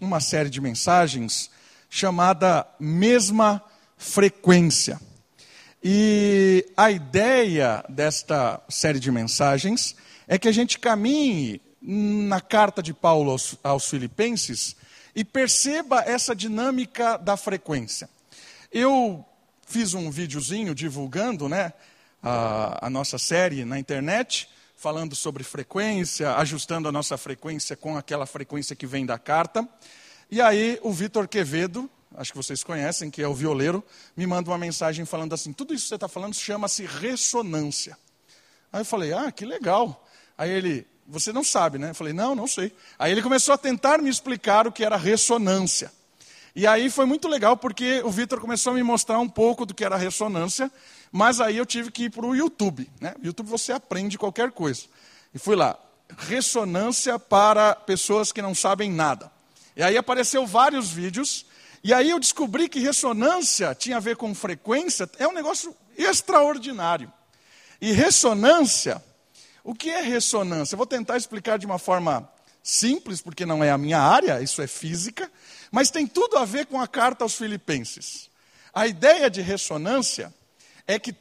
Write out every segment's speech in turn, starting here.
uma série de mensagens chamada Mesma Frequência. E a ideia desta série de mensagens é que a gente caminhe na carta de Paulo aos, aos Filipenses e perceba essa dinâmica da frequência. Eu fiz um videozinho divulgando né, a, a nossa série na internet falando sobre frequência, ajustando a nossa frequência com aquela frequência que vem da carta. E aí o Vitor Quevedo, acho que vocês conhecem, que é o violeiro, me manda uma mensagem falando assim: tudo isso que você está falando chama-se ressonância. Aí eu falei: ah, que legal. Aí ele, você não sabe, né? Eu falei: não, não sei. Aí ele começou a tentar me explicar o que era ressonância. E aí foi muito legal porque o Vitor começou a me mostrar um pouco do que era ressonância, mas aí eu tive que ir para o YouTube. Né? YouTube você aprende qualquer coisa. E fui lá, ressonância para pessoas que não sabem nada. E aí apareceu vários vídeos, e aí eu descobri que ressonância tinha a ver com frequência, é um negócio extraordinário. E ressonância, o que é ressonância? Eu vou tentar explicar de uma forma simples, porque não é a minha área, isso é física, mas tem tudo a ver com a carta aos Filipenses. A ideia de ressonância é que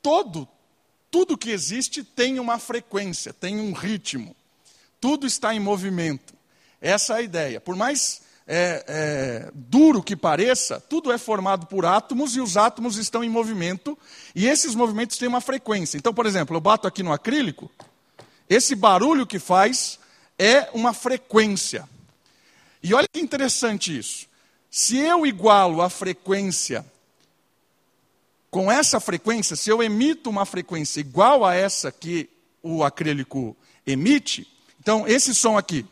todo, tudo que existe tem uma frequência, tem um ritmo. Tudo está em movimento. Essa é a ideia. Por mais é, é, duro que pareça, tudo é formado por átomos e os átomos estão em movimento, e esses movimentos têm uma frequência. Então, por exemplo, eu bato aqui no acrílico, esse barulho que faz é uma frequência. E olha que interessante isso. Se eu igualo a frequência com essa frequência, se eu emito uma frequência igual a essa que o acrílico emite, então esse som aqui,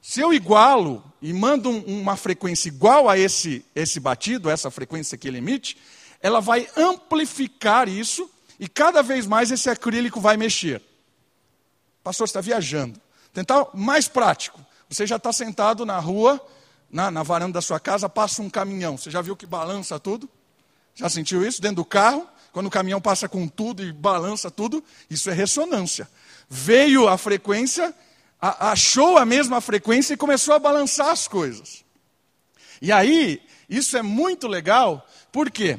se eu igualo e mando uma frequência igual a esse, esse batido, essa frequência que ele emite, ela vai amplificar isso e cada vez mais esse acrílico vai mexer. Pastor, está viajando. Tentar mais prático. Você já está sentado na rua, na, na varanda da sua casa, passa um caminhão. Você já viu que balança tudo? Já sentiu isso dentro do carro? Quando o caminhão passa com tudo e balança tudo, isso é ressonância. Veio a frequência, a, achou a mesma frequência e começou a balançar as coisas. E aí, isso é muito legal, por quê?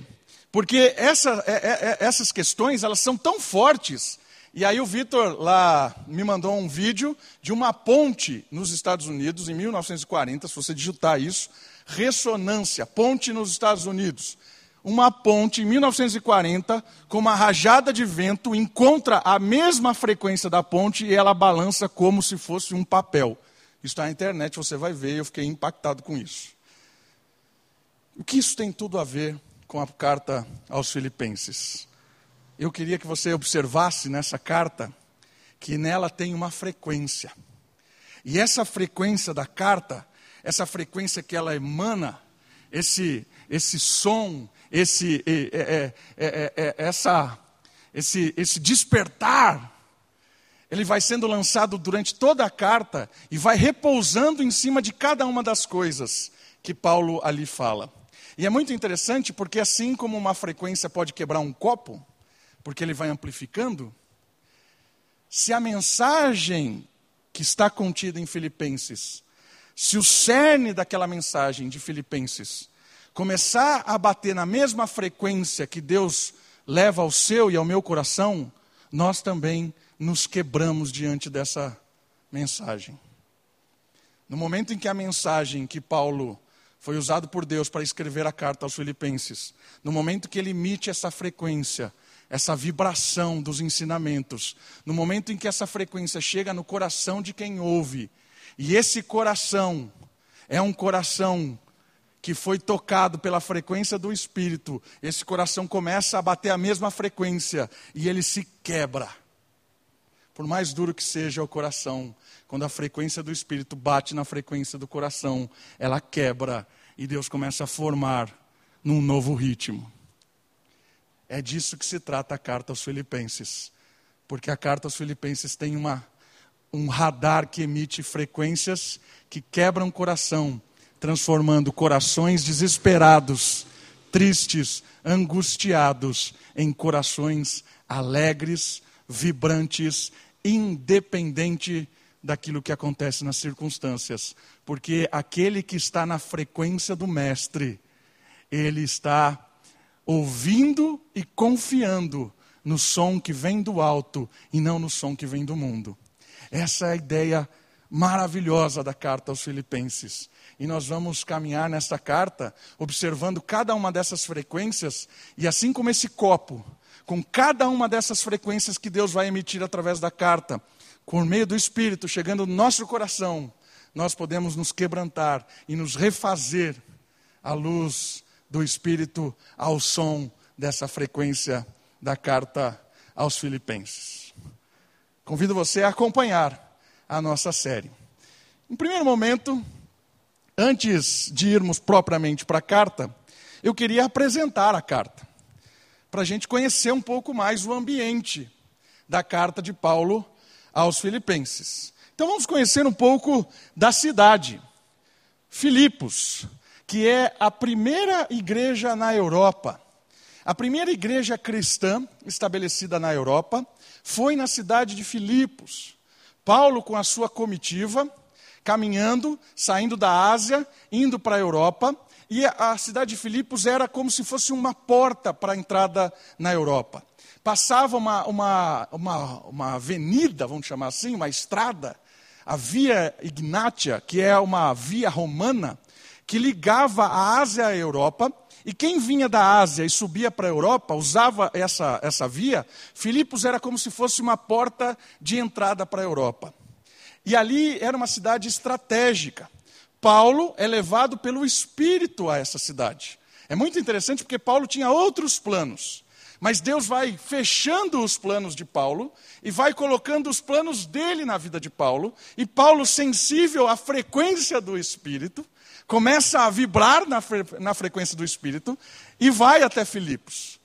Porque essa, é, é, é essas questões elas são tão fortes e aí o Vitor lá me mandou um vídeo de uma ponte nos Estados Unidos, em 1940, se você digitar isso, ressonância, ponte nos Estados Unidos. Uma ponte em 1940, com uma rajada de vento, encontra a mesma frequência da ponte e ela balança como se fosse um papel. Isso está na internet, você vai ver, eu fiquei impactado com isso. O que isso tem tudo a ver com a carta aos Filipenses? Eu queria que você observasse nessa carta que nela tem uma frequência. E essa frequência da carta, essa frequência que ela emana, esse, esse som, esse, é, é, é, essa, esse, esse despertar, ele vai sendo lançado durante toda a carta e vai repousando em cima de cada uma das coisas que Paulo ali fala. E é muito interessante porque, assim como uma frequência pode quebrar um copo, porque ele vai amplificando. Se a mensagem que está contida em Filipenses, se o cerne daquela mensagem de Filipenses começar a bater na mesma frequência que Deus leva ao seu e ao meu coração, nós também nos quebramos diante dessa mensagem. No momento em que a mensagem que Paulo foi usado por Deus para escrever a carta aos Filipenses, no momento que ele emite essa frequência, essa vibração dos ensinamentos, no momento em que essa frequência chega no coração de quem ouve, e esse coração é um coração que foi tocado pela frequência do Espírito, esse coração começa a bater a mesma frequência e ele se quebra. Por mais duro que seja o coração, quando a frequência do Espírito bate na frequência do coração, ela quebra e Deus começa a formar num novo ritmo. É disso que se trata a carta aos Filipenses. Porque a carta aos Filipenses tem uma, um radar que emite frequências que quebram o coração, transformando corações desesperados, tristes, angustiados, em corações alegres, vibrantes, independente daquilo que acontece nas circunstâncias, porque aquele que está na frequência do Mestre, ele está ouvindo e confiando no som que vem do alto e não no som que vem do mundo. Essa é a ideia maravilhosa da carta aos Filipenses. E nós vamos caminhar nesta carta observando cada uma dessas frequências, e assim como esse copo, com cada uma dessas frequências que Deus vai emitir através da carta, por meio do Espírito chegando no nosso coração, nós podemos nos quebrantar e nos refazer à luz do Espírito, ao som dessa frequência da carta aos Filipenses. Convido você a acompanhar a nossa série. Em primeiro momento, antes de irmos propriamente para a carta, eu queria apresentar a carta, para a gente conhecer um pouco mais o ambiente da carta de Paulo aos Filipenses. Então vamos conhecer um pouco da cidade, Filipos, que é a primeira igreja na Europa. A primeira igreja cristã estabelecida na Europa foi na cidade de Filipos. Paulo, com a sua comitiva, caminhando, saindo da Ásia, indo para a Europa, e a cidade de Filipos era como se fosse uma porta para a entrada na Europa passava uma, uma, uma, uma avenida, vamos chamar assim, uma estrada, a Via Ignatia, que é uma via romana, que ligava a Ásia à Europa, e quem vinha da Ásia e subia para a Europa, usava essa, essa via, Filipos era como se fosse uma porta de entrada para a Europa. E ali era uma cidade estratégica. Paulo é levado pelo Espírito a essa cidade. É muito interessante porque Paulo tinha outros planos. Mas Deus vai fechando os planos de Paulo e vai colocando os planos dele na vida de Paulo. E Paulo, sensível à frequência do Espírito, começa a vibrar na, fre na frequência do Espírito e vai até Filipos.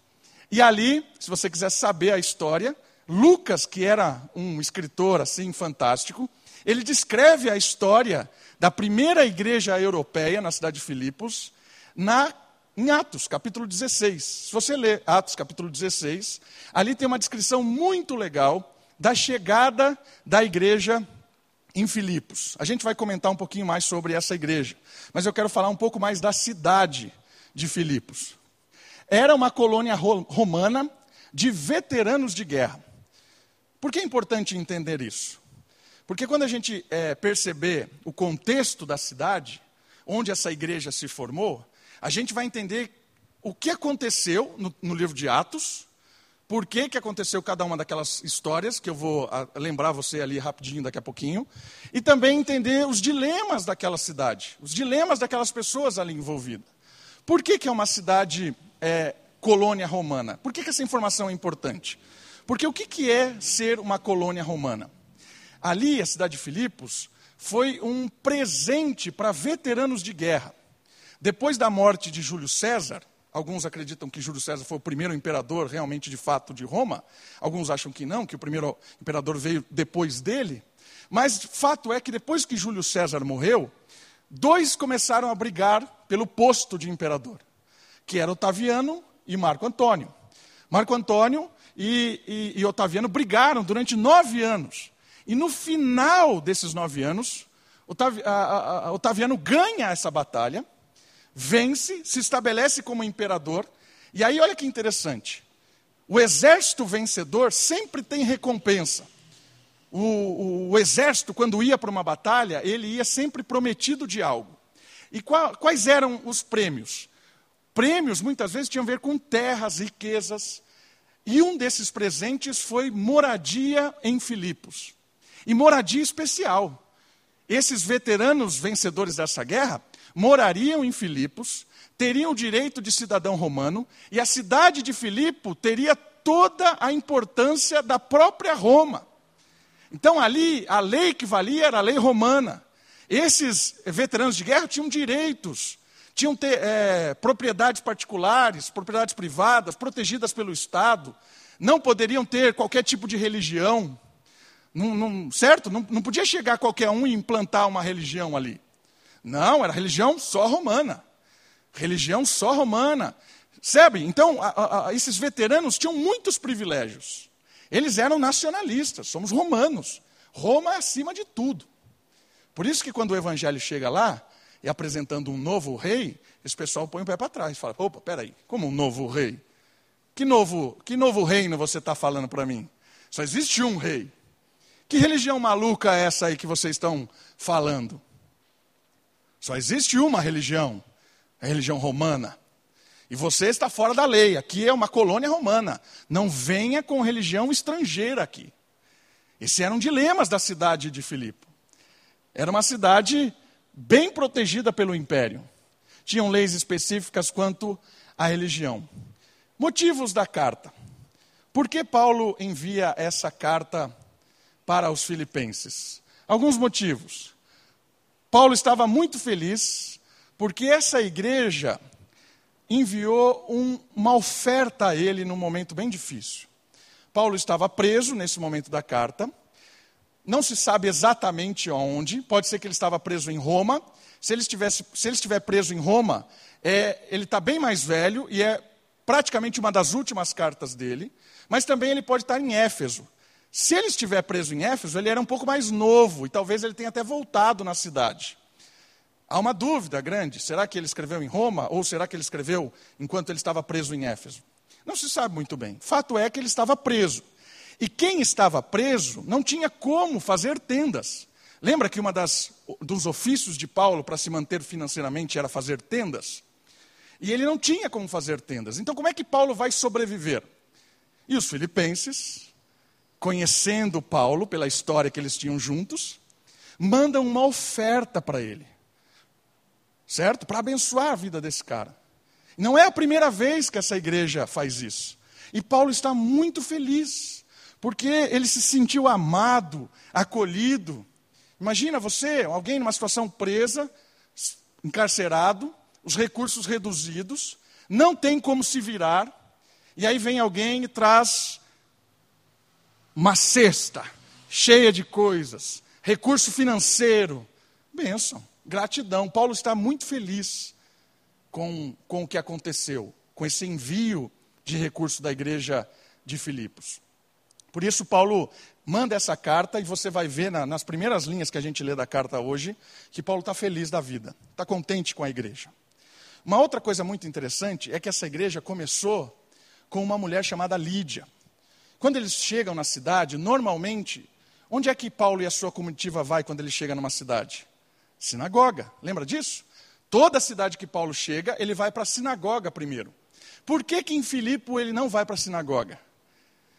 E ali, se você quiser saber a história, Lucas, que era um escritor assim fantástico, ele descreve a história da primeira igreja europeia na cidade de Filipos, na em Atos, capítulo 16. Se você ler Atos, capítulo 16, ali tem uma descrição muito legal da chegada da igreja em Filipos. A gente vai comentar um pouquinho mais sobre essa igreja, mas eu quero falar um pouco mais da cidade de Filipos. Era uma colônia romana de veteranos de guerra. Por que é importante entender isso? Porque quando a gente é, perceber o contexto da cidade, onde essa igreja se formou, a gente vai entender o que aconteceu no, no livro de Atos, por que, que aconteceu cada uma daquelas histórias, que eu vou ah, lembrar você ali rapidinho daqui a pouquinho, e também entender os dilemas daquela cidade, os dilemas daquelas pessoas ali envolvidas. Por que, que é uma cidade é, colônia romana? Por que, que essa informação é importante? Porque o que, que é ser uma colônia romana? Ali, a cidade de Filipos, foi um presente para veteranos de guerra. Depois da morte de Júlio César, alguns acreditam que Júlio César foi o primeiro imperador realmente de fato de Roma, alguns acham que não, que o primeiro imperador veio depois dele. Mas fato é que depois que Júlio César morreu, dois começaram a brigar pelo posto de imperador, que era Otaviano e Marco Antônio. Marco Antônio e, e, e Otaviano brigaram durante nove anos. E no final desses nove anos, Otaviano ganha essa batalha vence, se estabelece como imperador. E aí, olha que interessante: o exército vencedor sempre tem recompensa. O, o, o exército, quando ia para uma batalha, ele ia sempre prometido de algo. E qual, quais eram os prêmios? Prêmios, muitas vezes, tinham a ver com terras, riquezas. E um desses presentes foi moradia em Filipos. E moradia especial. Esses veteranos vencedores dessa guerra morariam em Filipos, teriam o direito de cidadão romano, e a cidade de Filipo teria toda a importância da própria Roma. Então ali, a lei que valia era a lei romana. Esses veteranos de guerra tinham direitos, tinham ter, é, propriedades particulares, propriedades privadas, protegidas pelo Estado, não poderiam ter qualquer tipo de religião, certo? Não, não podia chegar qualquer um e implantar uma religião ali. Não, era religião só romana. Religião só romana. Sabe? Então, a, a, esses veteranos tinham muitos privilégios. Eles eram nacionalistas, somos romanos. Roma é acima de tudo. Por isso que quando o evangelho chega lá, e apresentando um novo rei, esse pessoal põe o pé para trás. Fala, opa, peraí, como um novo rei? Que novo, que novo reino você está falando para mim? Só existe um rei. Que religião maluca é essa aí que vocês estão falando? Só existe uma religião, a religião romana. E você está fora da lei. Aqui é uma colônia romana. Não venha com religião estrangeira aqui. Esses eram dilemas da cidade de Filipe. Era uma cidade bem protegida pelo império. Tinham leis específicas quanto à religião. Motivos da carta. Por que Paulo envia essa carta para os filipenses? Alguns motivos. Paulo estava muito feliz porque essa igreja enviou um, uma oferta a ele num momento bem difícil. Paulo estava preso nesse momento da carta. Não se sabe exatamente onde. Pode ser que ele estava preso em Roma. Se ele, estivesse, se ele estiver preso em Roma, é, ele está bem mais velho e é praticamente uma das últimas cartas dele. Mas também ele pode estar em Éfeso. Se ele estiver preso em Éfeso, ele era um pouco mais novo e talvez ele tenha até voltado na cidade. Há uma dúvida grande: será que ele escreveu em Roma ou será que ele escreveu enquanto ele estava preso em Éfeso? Não se sabe muito bem. Fato é que ele estava preso. E quem estava preso não tinha como fazer tendas. Lembra que uma das dos ofícios de Paulo para se manter financeiramente era fazer tendas? E ele não tinha como fazer tendas. Então como é que Paulo vai sobreviver? E os filipenses, conhecendo Paulo pela história que eles tinham juntos, mandam uma oferta para ele. Certo? Para abençoar a vida desse cara. Não é a primeira vez que essa igreja faz isso. E Paulo está muito feliz, porque ele se sentiu amado, acolhido. Imagina você, alguém numa situação presa, encarcerado, os recursos reduzidos, não tem como se virar, e aí vem alguém e traz uma cesta cheia de coisas, recurso financeiro, bênção, gratidão. Paulo está muito feliz com, com o que aconteceu, com esse envio de recurso da igreja de Filipos. Por isso, Paulo manda essa carta e você vai ver na, nas primeiras linhas que a gente lê da carta hoje que Paulo está feliz da vida, está contente com a igreja. Uma outra coisa muito interessante é que essa igreja começou com uma mulher chamada Lídia. Quando eles chegam na cidade, normalmente, onde é que Paulo e a sua comitiva vai quando ele chega numa cidade? Sinagoga. Lembra disso? Toda cidade que Paulo chega, ele vai para a sinagoga primeiro. Por que, que em Filipe ele não vai para a sinagoga?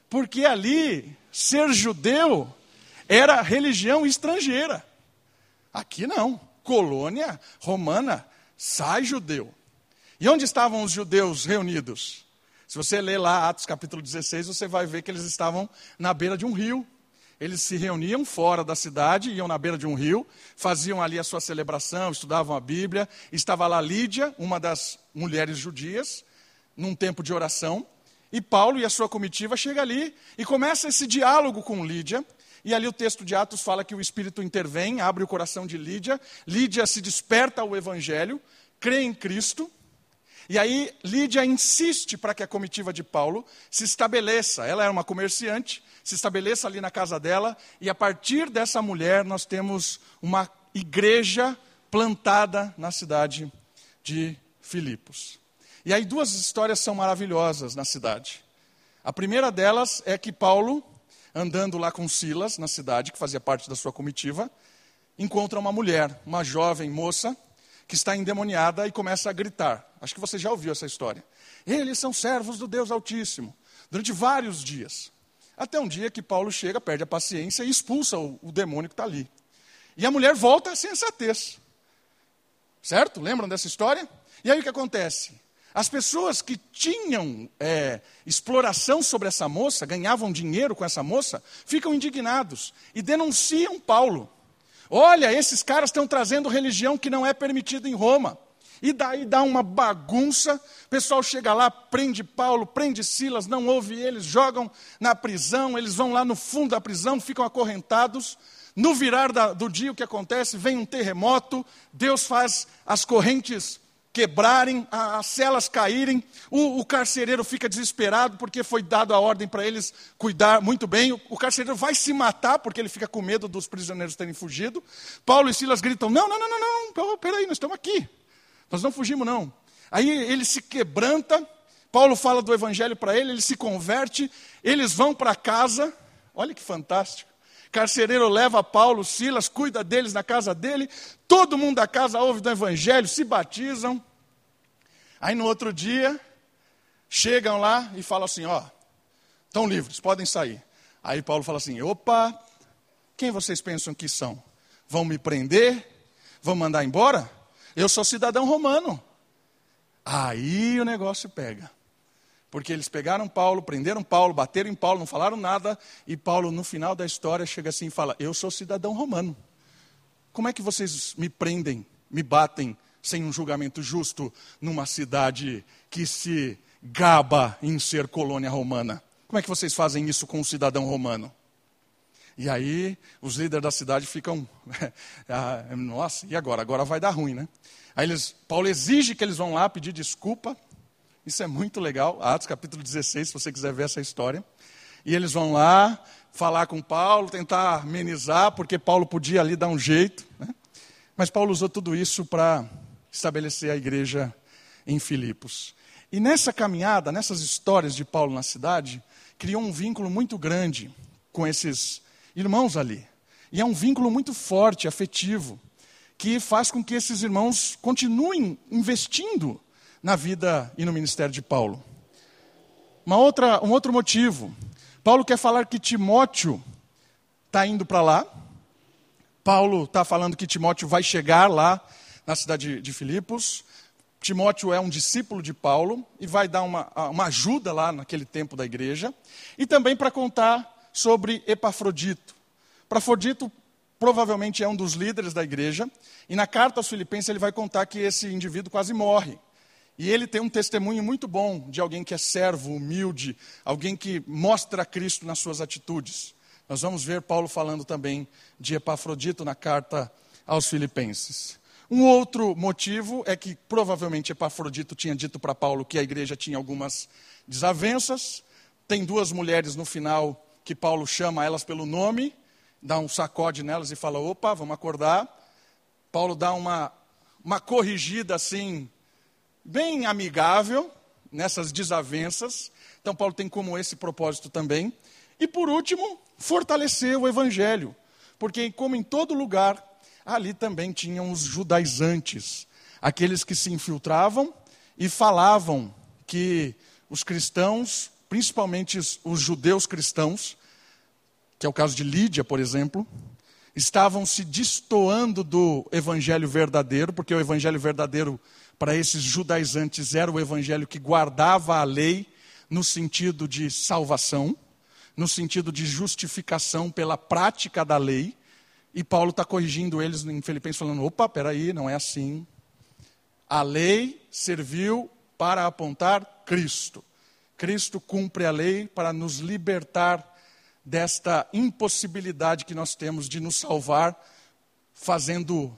Porque ali, ser judeu era religião estrangeira. Aqui não. Colônia romana, sai judeu. E onde estavam os judeus reunidos? Se você ler lá Atos capítulo 16, você vai ver que eles estavam na beira de um rio. Eles se reuniam fora da cidade, iam na beira de um rio, faziam ali a sua celebração, estudavam a Bíblia. Estava lá Lídia, uma das mulheres judias, num tempo de oração. E Paulo e a sua comitiva chega ali e começa esse diálogo com Lídia. E ali o texto de Atos fala que o Espírito intervém, abre o coração de Lídia. Lídia se desperta ao Evangelho, crê em Cristo. E aí Lídia insiste para que a comitiva de Paulo se estabeleça. Ela era uma comerciante, se estabeleça ali na casa dela, e a partir dessa mulher nós temos uma igreja plantada na cidade de Filipos. E aí duas histórias são maravilhosas na cidade. A primeira delas é que Paulo, andando lá com Silas na cidade, que fazia parte da sua comitiva, encontra uma mulher, uma jovem moça, que está endemoniada e começa a gritar. Acho que você já ouviu essa história. Eles são servos do Deus Altíssimo. Durante vários dias. Até um dia que Paulo chega, perde a paciência e expulsa o, o demônio que está ali. E a mulher volta à sensatez. Certo? Lembram dessa história? E aí o que acontece? As pessoas que tinham é, exploração sobre essa moça, ganhavam dinheiro com essa moça, ficam indignados e denunciam Paulo. Olha, esses caras estão trazendo religião que não é permitida em Roma. E daí dá uma bagunça, o pessoal chega lá, prende Paulo, prende Silas, não ouve eles, jogam na prisão, eles vão lá no fundo da prisão, ficam acorrentados. No virar da, do dia, o que acontece? Vem um terremoto, Deus faz as correntes quebrarem, as celas caírem, o, o, carcereiro fica desesperado porque foi dado a ordem para eles cuidar muito bem. O, o, carcereiro vai se matar porque ele fica com medo dos prisioneiros terem fugido. Paulo e Silas gritam: Não, não, não, não, não, peraí, nós estamos aqui. Nós não fugimos, não. Aí ele se quebranta, Paulo fala do evangelho para ele, ele se converte, eles vão para casa. Olha que fantástico. Carcereiro leva Paulo, Silas, cuida deles na casa dele. Todo mundo da casa ouve do evangelho, se batizam. Aí no outro dia, chegam lá e falam assim: Ó, estão livres, podem sair. Aí Paulo fala assim: opa, quem vocês pensam que são? Vão me prender? Vão mandar embora? Eu sou cidadão romano. Aí o negócio pega. Porque eles pegaram Paulo, prenderam Paulo, bateram em Paulo, não falaram nada, e Paulo, no final da história, chega assim e fala: Eu sou cidadão romano. Como é que vocês me prendem, me batem sem um julgamento justo numa cidade que se gaba em ser colônia romana? Como é que vocês fazem isso com um cidadão romano? E aí os líderes da cidade ficam, ah, nossa, e agora? Agora vai dar ruim, né? Aí eles, Paulo exige que eles vão lá pedir desculpa isso é muito legal. Atos capítulo 16, se você quiser ver essa história. E eles vão lá falar com Paulo, tentar amenizar, porque Paulo podia ali dar um jeito. Né? Mas Paulo usou tudo isso para estabelecer a igreja em Filipos. E nessa caminhada, nessas histórias de Paulo na cidade, criou um vínculo muito grande com esses irmãos ali. E é um vínculo muito forte, afetivo, que faz com que esses irmãos continuem investindo na vida e no ministério de Paulo. Uma outra, um outro motivo. Paulo quer falar que Timóteo está indo para lá. Paulo está falando que Timóteo vai chegar lá na cidade de Filipos. Timóteo é um discípulo de Paulo e vai dar uma, uma ajuda lá naquele tempo da igreja. E também para contar sobre Epafrodito. Epafrodito provavelmente é um dos líderes da igreja. E na carta aos Filipenses ele vai contar que esse indivíduo quase morre. E ele tem um testemunho muito bom de alguém que é servo, humilde, alguém que mostra Cristo nas suas atitudes. Nós vamos ver Paulo falando também de Epafrodito na carta aos Filipenses. Um outro motivo é que provavelmente Epafrodito tinha dito para Paulo que a igreja tinha algumas desavenças. Tem duas mulheres no final que Paulo chama elas pelo nome, dá um sacode nelas e fala: opa, vamos acordar. Paulo dá uma, uma corrigida assim, bem amigável nessas desavenças. Então, Paulo tem como esse propósito também. E, por último, fortalecer o evangelho. Porque, como em todo lugar, ali também tinham os judaizantes, aqueles que se infiltravam e falavam que os cristãos, principalmente os judeus cristãos, que é o caso de Lídia, por exemplo, estavam se destoando do evangelho verdadeiro, porque o evangelho verdadeiro para esses judaizantes era o evangelho que guardava a lei no sentido de salvação, no sentido de justificação pela prática da lei. E Paulo está corrigindo eles em Filipenses, falando: opa, peraí, não é assim. A lei serviu para apontar Cristo. Cristo cumpre a lei para nos libertar desta impossibilidade que nós temos de nos salvar fazendo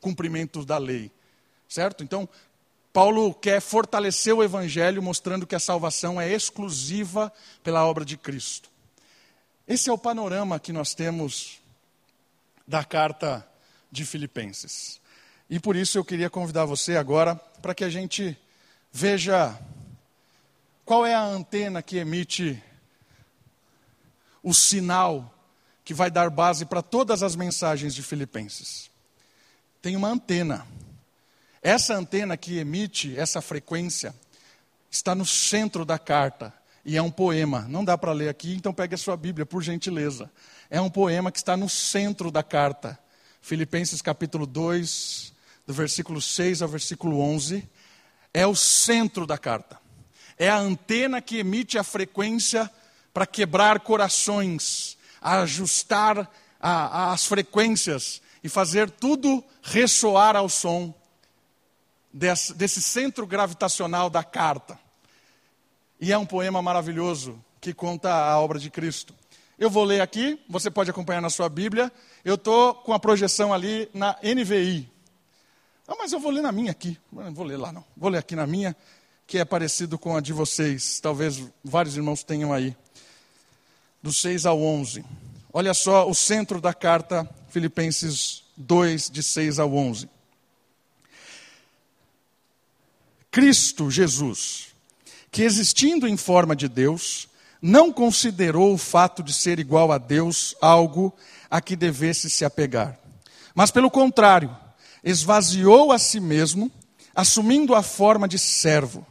cumprimento da lei. Certo? Então, Paulo quer fortalecer o evangelho, mostrando que a salvação é exclusiva pela obra de Cristo. Esse é o panorama que nós temos da carta de Filipenses. E por isso eu queria convidar você agora para que a gente veja qual é a antena que emite o sinal que vai dar base para todas as mensagens de Filipenses. Tem uma antena. Essa antena que emite essa frequência está no centro da carta e é um poema. Não dá para ler aqui, então pegue a sua Bíblia, por gentileza. É um poema que está no centro da carta. Filipenses capítulo 2, do versículo 6 ao versículo 11, é o centro da carta. É a antena que emite a frequência para quebrar corações, ajustar a, a, as frequências e fazer tudo ressoar ao som desse, desse centro gravitacional da carta. E é um poema maravilhoso que conta a obra de Cristo. Eu vou ler aqui, você pode acompanhar na sua Bíblia. Eu estou com a projeção ali na NVI. Ah, mas eu vou ler na minha aqui. Não vou ler lá não. Vou ler aqui na minha, que é parecido com a de vocês. Talvez vários irmãos tenham aí. Do 6 ao 11. Olha só o centro da carta, Filipenses 2, de 6 ao 11. Cristo Jesus, que existindo em forma de Deus, não considerou o fato de ser igual a Deus algo a que devesse se apegar. Mas, pelo contrário, esvaziou a si mesmo, assumindo a forma de servo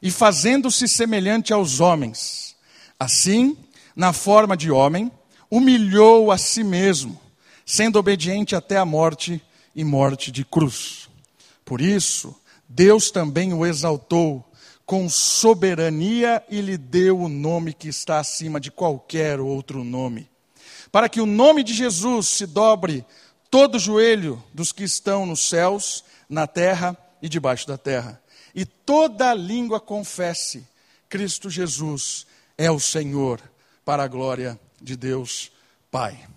e fazendo-se semelhante aos homens. Assim, na forma de homem, humilhou a si mesmo, sendo obediente até a morte e morte de cruz. Por isso, Deus também o exaltou com soberania e lhe deu o nome que está acima de qualquer outro nome, para que o nome de Jesus se dobre todo joelho dos que estão nos céus, na terra e debaixo da terra, e toda língua confesse: Cristo Jesus é o Senhor, para a glória de Deus Pai.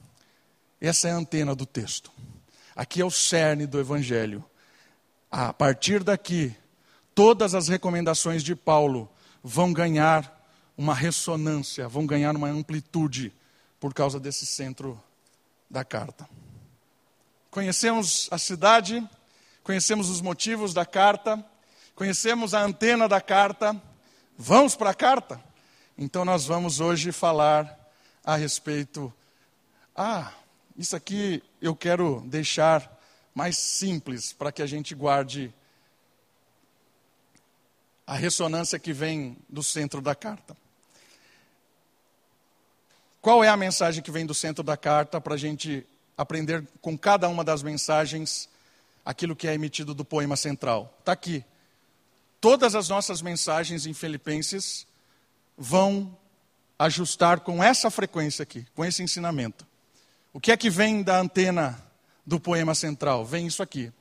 Essa é a antena do texto. Aqui é o cerne do Evangelho. A partir daqui, todas as recomendações de Paulo vão ganhar uma ressonância, vão ganhar uma amplitude por causa desse centro da carta. Conhecemos a cidade, conhecemos os motivos da carta, conhecemos a antena da carta. Vamos para a carta? Então nós vamos hoje falar a respeito. Ah, isso aqui eu quero deixar mais simples para que a gente guarde a ressonância que vem do centro da carta. Qual é a mensagem que vem do centro da carta para a gente aprender com cada uma das mensagens aquilo que é emitido do poema central? Está aqui. Todas as nossas mensagens em Filipenses vão ajustar com essa frequência aqui, com esse ensinamento. O que é que vem da antena do poema central? Vem isso aqui.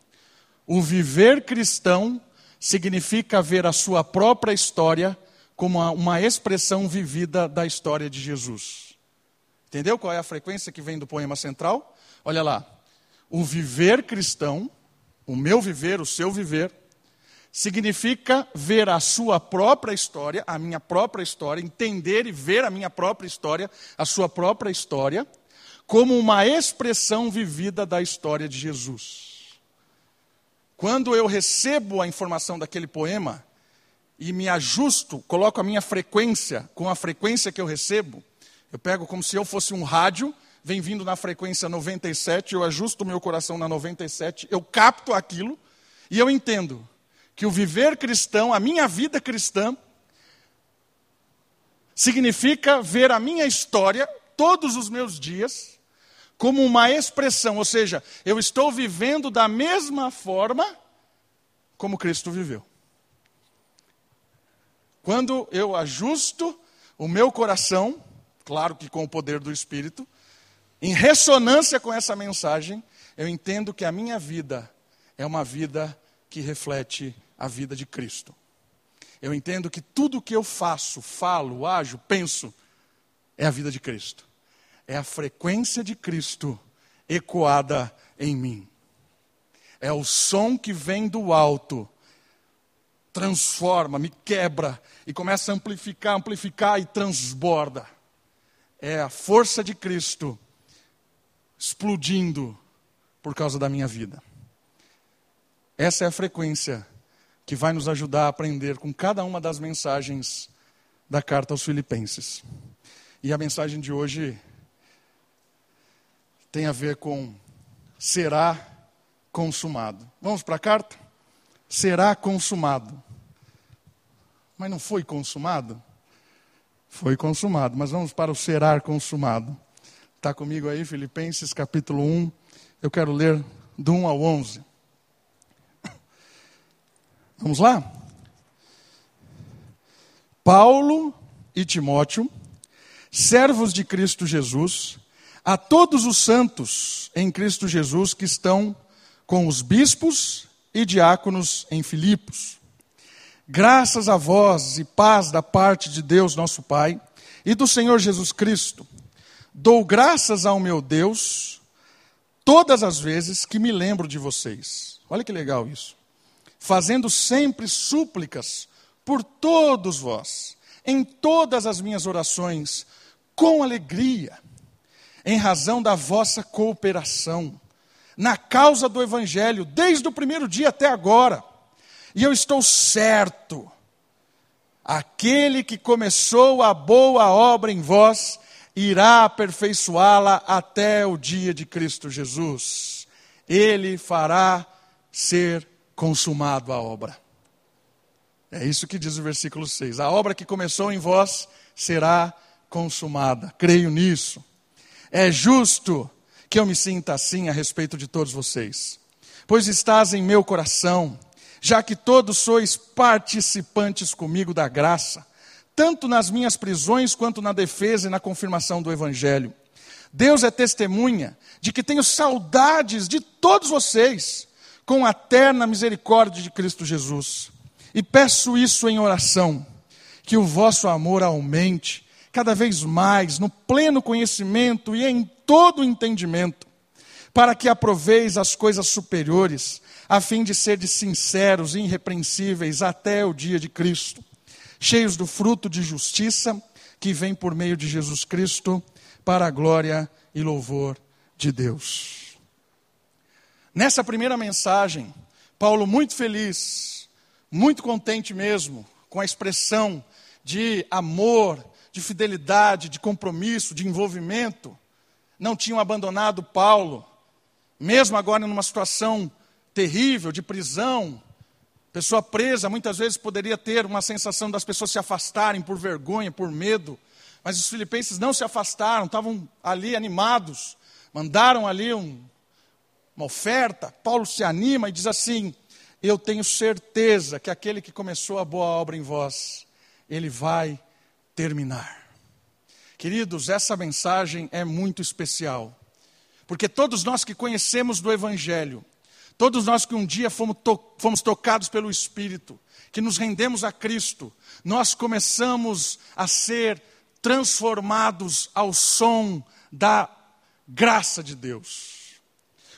O viver cristão significa ver a sua própria história como uma expressão vivida da história de Jesus. Entendeu qual é a frequência que vem do poema central? Olha lá. O viver cristão, o meu viver, o seu viver, significa ver a sua própria história, a minha própria história, entender e ver a minha própria história, a sua própria história, como uma expressão vivida da história de Jesus. Quando eu recebo a informação daquele poema e me ajusto, coloco a minha frequência com a frequência que eu recebo, eu pego como se eu fosse um rádio, vem vindo na frequência 97, eu ajusto o meu coração na 97, eu capto aquilo e eu entendo que o viver cristão, a minha vida cristã, significa ver a minha história, todos os meus dias, como uma expressão, ou seja, eu estou vivendo da mesma forma como Cristo viveu. Quando eu ajusto o meu coração, claro que com o poder do Espírito, em ressonância com essa mensagem, eu entendo que a minha vida é uma vida que reflete a vida de Cristo. Eu entendo que tudo que eu faço, falo, ajo, penso, é a vida de Cristo é a frequência de Cristo ecoada em mim. É o som que vem do alto, transforma, me quebra e começa a amplificar, amplificar e transborda. É a força de Cristo explodindo por causa da minha vida. Essa é a frequência que vai nos ajudar a aprender com cada uma das mensagens da carta aos Filipenses. E a mensagem de hoje tem a ver com será consumado. Vamos para a carta? Será consumado. Mas não foi consumado? Foi consumado, mas vamos para o será consumado. Está comigo aí, Filipenses capítulo 1. Eu quero ler do 1 ao 11. Vamos lá? Paulo e Timóteo, servos de Cristo Jesus, a todos os santos em Cristo Jesus que estão com os bispos e diáconos em Filipos. Graças a vós e paz da parte de Deus, nosso Pai, e do Senhor Jesus Cristo. Dou graças ao meu Deus todas as vezes que me lembro de vocês. Olha que legal isso. Fazendo sempre súplicas por todos vós, em todas as minhas orações, com alegria, em razão da vossa cooperação, na causa do Evangelho, desde o primeiro dia até agora. E eu estou certo, aquele que começou a boa obra em vós, irá aperfeiçoá-la até o dia de Cristo Jesus. Ele fará ser consumado a obra. É isso que diz o versículo 6. A obra que começou em vós será consumada. Creio nisso. É justo que eu me sinta assim a respeito de todos vocês, pois estás em meu coração, já que todos sois participantes comigo da graça tanto nas minhas prisões quanto na defesa e na confirmação do Evangelho. Deus é testemunha de que tenho saudades de todos vocês, com a eterna misericórdia de Cristo Jesus. E peço isso em oração, que o vosso amor aumente cada vez mais no pleno conhecimento e em todo o entendimento, para que aproveis as coisas superiores, a fim de serdes sinceros e irrepreensíveis até o dia de Cristo cheios do fruto de justiça que vem por meio de Jesus Cristo, para a glória e louvor de Deus. Nessa primeira mensagem, Paulo, muito feliz, muito contente mesmo, com a expressão de amor, de fidelidade, de compromisso, de envolvimento, não tinham abandonado Paulo, mesmo agora numa situação terrível de prisão, Pessoa presa muitas vezes poderia ter uma sensação das pessoas se afastarem por vergonha, por medo. Mas os filipenses não se afastaram, estavam ali animados, mandaram ali um, uma oferta. Paulo se anima e diz assim: Eu tenho certeza que aquele que começou a boa obra em vós, ele vai terminar. Queridos, essa mensagem é muito especial, porque todos nós que conhecemos do Evangelho, Todos nós que um dia fomos, to fomos tocados pelo Espírito, que nos rendemos a Cristo, nós começamos a ser transformados ao som da graça de Deus.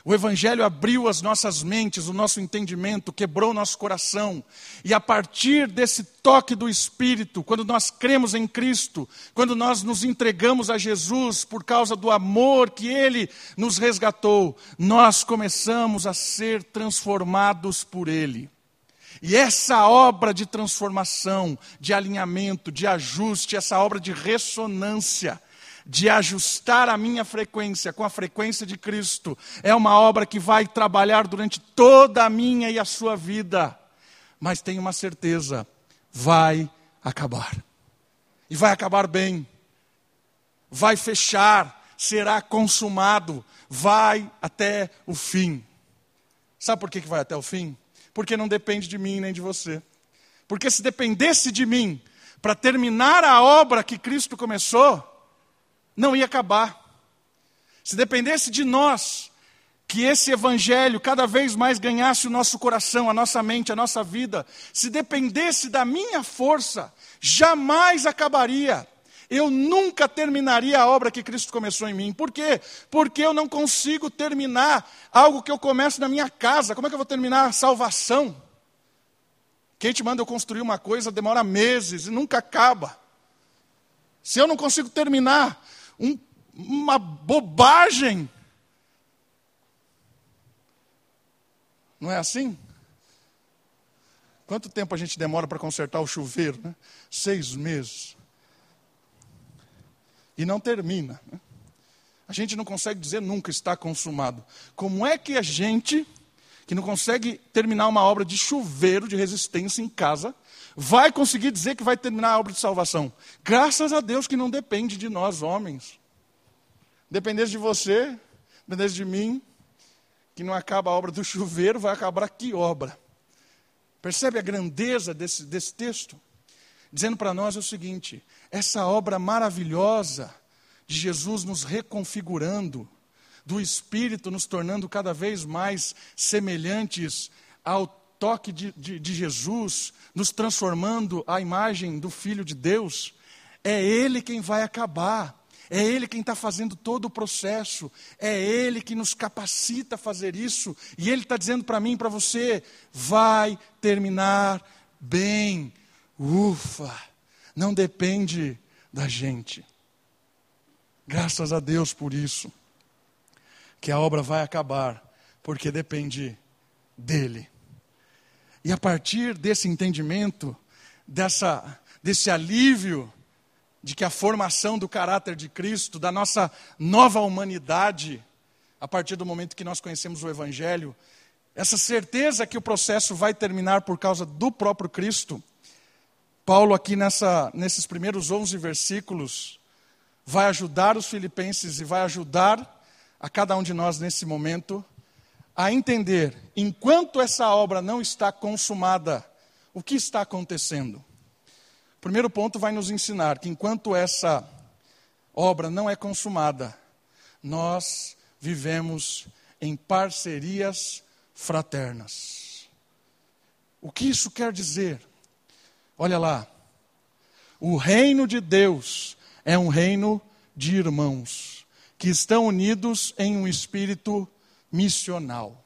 O Evangelho abriu as nossas mentes, o nosso entendimento, quebrou nosso coração. E a partir desse toque do Espírito, quando nós cremos em Cristo, quando nós nos entregamos a Jesus por causa do amor que Ele nos resgatou, nós começamos a ser transformados por Ele. E essa obra de transformação, de alinhamento, de ajuste, essa obra de ressonância, de ajustar a minha frequência com a frequência de Cristo, é uma obra que vai trabalhar durante toda a minha e a sua vida. Mas tenho uma certeza: vai acabar. E vai acabar bem. Vai fechar, será consumado, vai até o fim. Sabe por que vai até o fim? Porque não depende de mim nem de você. Porque se dependesse de mim para terminar a obra que Cristo começou, não ia acabar. Se dependesse de nós, que esse evangelho cada vez mais ganhasse o nosso coração, a nossa mente, a nossa vida, se dependesse da minha força, jamais acabaria. Eu nunca terminaria a obra que Cristo começou em mim. Por quê? Porque eu não consigo terminar algo que eu começo na minha casa. Como é que eu vou terminar a salvação? Quem te manda eu construir uma coisa demora meses e nunca acaba. Se eu não consigo terminar um, uma bobagem. Não é assim? Quanto tempo a gente demora para consertar o chuveiro? Né? Seis meses. E não termina. Né? A gente não consegue dizer nunca está consumado. Como é que a gente, que não consegue terminar uma obra de chuveiro de resistência em casa, vai conseguir dizer que vai terminar a obra de salvação. Graças a Deus que não depende de nós, homens. Dependesse de você, dependesse de mim, que não acaba a obra do chuveiro, vai acabar que obra? Percebe a grandeza desse, desse texto? Dizendo para nós o seguinte: essa obra maravilhosa de Jesus nos reconfigurando, do Espírito nos tornando cada vez mais semelhantes ao toque de, de, de Jesus, nos transformando à imagem do Filho de Deus, é Ele quem vai acabar. É Ele quem está fazendo todo o processo. É Ele que nos capacita a fazer isso. E Ele está dizendo para mim para você: vai terminar bem. Ufa! Não depende da gente. Graças a Deus por isso. Que a obra vai acabar, porque depende dele. E a partir desse entendimento, dessa, desse alívio de que a formação do caráter de Cristo, da nossa nova humanidade, a partir do momento que nós conhecemos o Evangelho, essa certeza que o processo vai terminar por causa do próprio Cristo, Paulo, aqui nessa, nesses primeiros 11 versículos, vai ajudar os filipenses e vai ajudar a cada um de nós nesse momento a entender, enquanto essa obra não está consumada, o que está acontecendo. O primeiro ponto vai nos ensinar que enquanto essa obra não é consumada, nós vivemos em parcerias fraternas. O que isso quer dizer? Olha lá. O reino de Deus é um reino de irmãos que estão unidos em um espírito missional.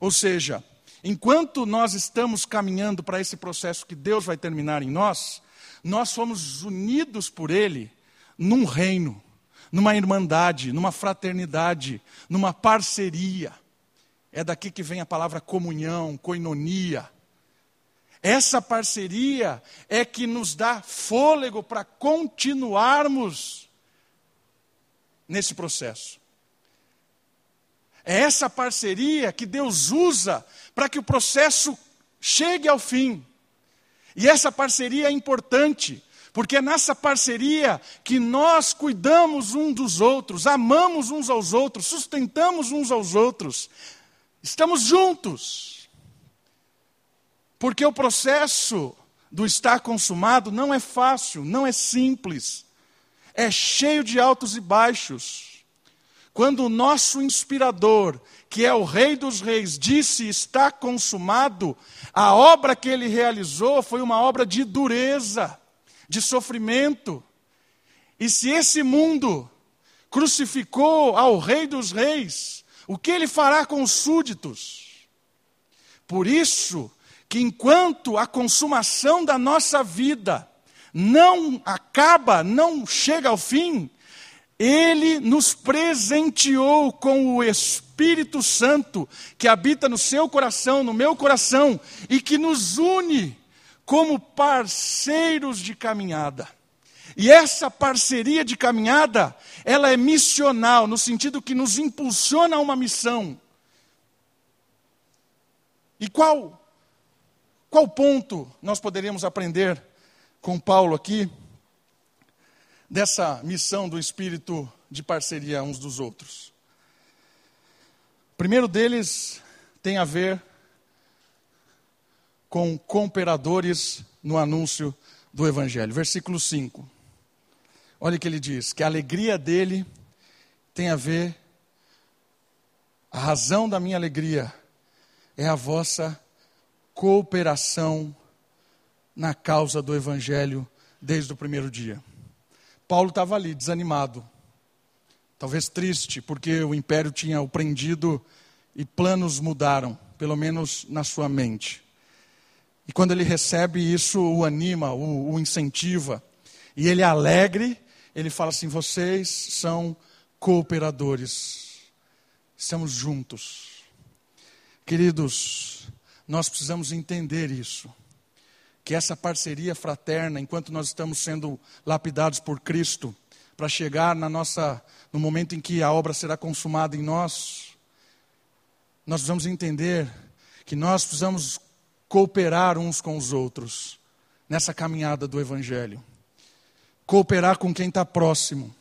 Ou seja, enquanto nós estamos caminhando para esse processo que Deus vai terminar em nós, nós somos unidos por Ele num reino, numa irmandade, numa fraternidade, numa parceria. É daqui que vem a palavra comunhão, coinonia. Essa parceria é que nos dá fôlego para continuarmos nesse processo. É essa parceria que Deus usa para que o processo chegue ao fim. E essa parceria é importante, porque é nessa parceria que nós cuidamos uns dos outros, amamos uns aos outros, sustentamos uns aos outros, estamos juntos. Porque o processo do estar consumado não é fácil, não é simples, é cheio de altos e baixos. Quando o nosso inspirador, que é o Rei dos Reis, disse está consumado, a obra que ele realizou foi uma obra de dureza, de sofrimento. E se esse mundo crucificou ao Rei dos Reis, o que ele fará com os súditos? Por isso, que enquanto a consumação da nossa vida não acaba, não chega ao fim, ele nos presenteou com o Espírito Santo que habita no seu coração, no meu coração, e que nos une como parceiros de caminhada. E essa parceria de caminhada, ela é missional, no sentido que nos impulsiona a uma missão. E qual qual ponto nós poderíamos aprender com Paulo aqui dessa missão do espírito de parceria uns dos outros? O primeiro deles tem a ver com cooperadores no anúncio do Evangelho. Versículo 5. Olha o que ele diz: que a alegria dele tem a ver, a razão da minha alegria é a vossa cooperação na causa do Evangelho desde o primeiro dia. Paulo estava ali, desanimado, talvez triste, porque o império tinha o prendido e planos mudaram, pelo menos na sua mente. E quando ele recebe isso, o anima, o, o incentiva, e ele é alegre, ele fala assim: vocês são cooperadores, estamos juntos. Queridos, nós precisamos entender isso. Que essa parceria fraterna, enquanto nós estamos sendo lapidados por Cristo, para chegar na nossa, no momento em que a obra será consumada em nós, nós precisamos entender que nós precisamos cooperar uns com os outros nessa caminhada do Evangelho. Cooperar com quem está próximo.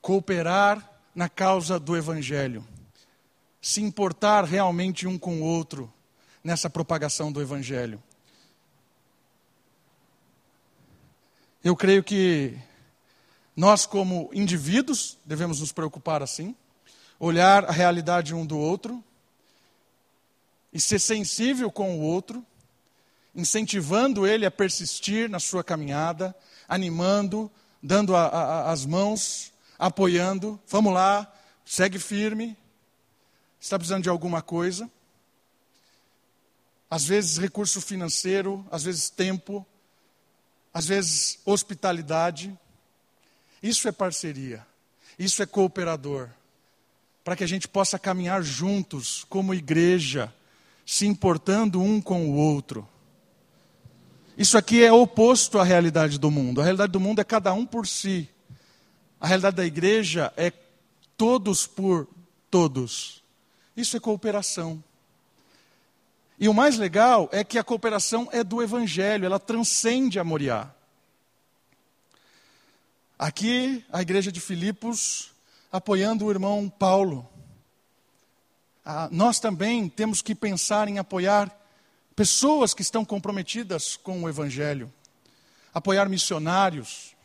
Cooperar na causa do Evangelho se importar realmente um com o outro nessa propagação do Evangelho. Eu creio que nós, como indivíduos, devemos nos preocupar assim, olhar a realidade um do outro e ser sensível com o outro, incentivando ele a persistir na sua caminhada, animando, dando a, a, as mãos, apoiando. Vamos lá, segue firme. Está precisando de alguma coisa? Às vezes recurso financeiro, às vezes tempo, às vezes hospitalidade. Isso é parceria, isso é cooperador, para que a gente possa caminhar juntos como igreja, se importando um com o outro. Isso aqui é oposto à realidade do mundo. A realidade do mundo é cada um por si. A realidade da igreja é todos por todos. Isso é cooperação. E o mais legal é que a cooperação é do Evangelho, ela transcende a Moriá. Aqui, a igreja de Filipos apoiando o irmão Paulo. Ah, nós também temos que pensar em apoiar pessoas que estão comprometidas com o Evangelho, apoiar missionários.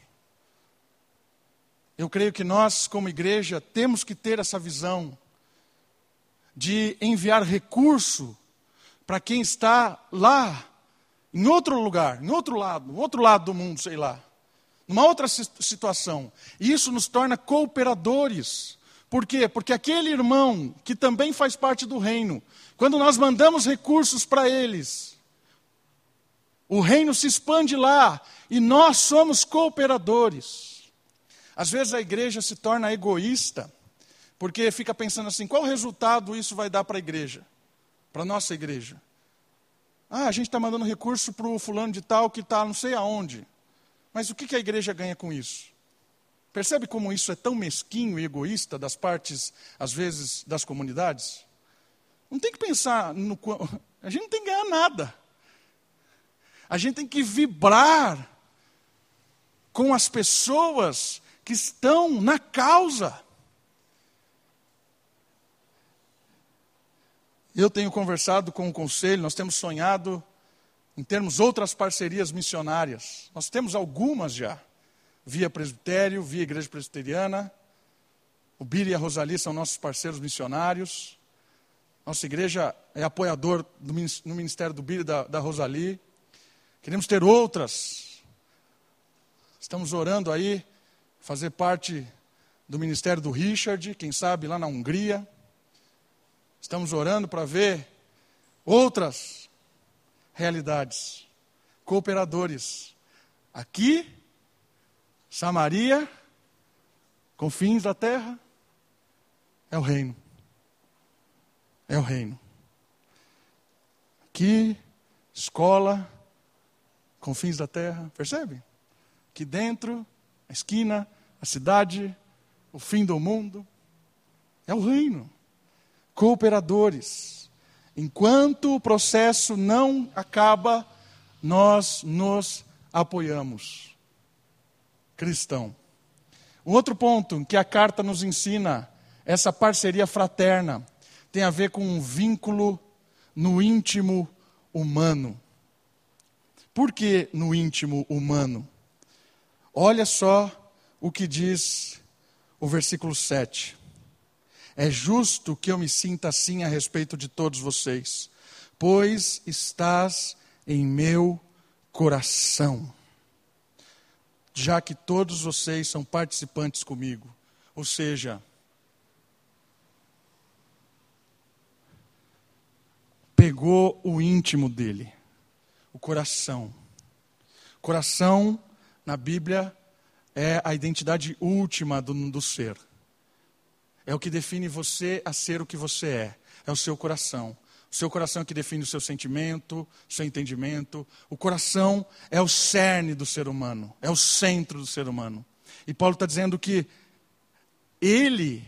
Eu creio que nós, como igreja, temos que ter essa visão de enviar recurso para quem está lá, em outro lugar, em outro lado, no outro lado do mundo, sei lá, numa outra situação. E isso nos torna cooperadores. Por quê? Porque aquele irmão que também faz parte do reino, quando nós mandamos recursos para eles, o reino se expande lá e nós somos cooperadores. Às vezes a igreja se torna egoísta, porque fica pensando assim: qual resultado isso vai dar para a igreja? Para a nossa igreja. Ah, a gente está mandando recurso para o fulano de tal que está não sei aonde. Mas o que, que a igreja ganha com isso? Percebe como isso é tão mesquinho e egoísta das partes, às vezes, das comunidades? Não tem que pensar no. A gente não tem que ganhar nada. A gente tem que vibrar com as pessoas que estão na causa. Eu tenho conversado com o conselho, nós temos sonhado em termos outras parcerias missionárias. Nós temos algumas já, via presbitério, via igreja presbiteriana. O Biri e a Rosali são nossos parceiros missionários. Nossa igreja é apoiador do, no ministério do Biri e da, da Rosali. Queremos ter outras. Estamos orando aí, fazer parte do ministério do Richard, quem sabe lá na Hungria. Estamos orando para ver outras realidades, cooperadores. Aqui, Samaria, confins da terra, é o reino. É o reino. Aqui, escola, confins da terra, percebe? Aqui dentro, a esquina, a cidade, o fim do mundo, é o reino cooperadores. Enquanto o processo não acaba, nós nos apoiamos. Cristão. Um outro ponto que a carta nos ensina, essa parceria fraterna, tem a ver com um vínculo no íntimo humano. Por que no íntimo humano? Olha só o que diz o versículo 7. É justo que eu me sinta assim a respeito de todos vocês, pois estás em meu coração, já que todos vocês são participantes comigo. Ou seja, pegou o íntimo dele, o coração. Coração, na Bíblia, é a identidade última do, do ser. É o que define você a ser o que você é. É o seu coração. O seu coração é que define o seu sentimento, o seu entendimento. O coração é o cerne do ser humano, é o centro do ser humano. E Paulo está dizendo que ele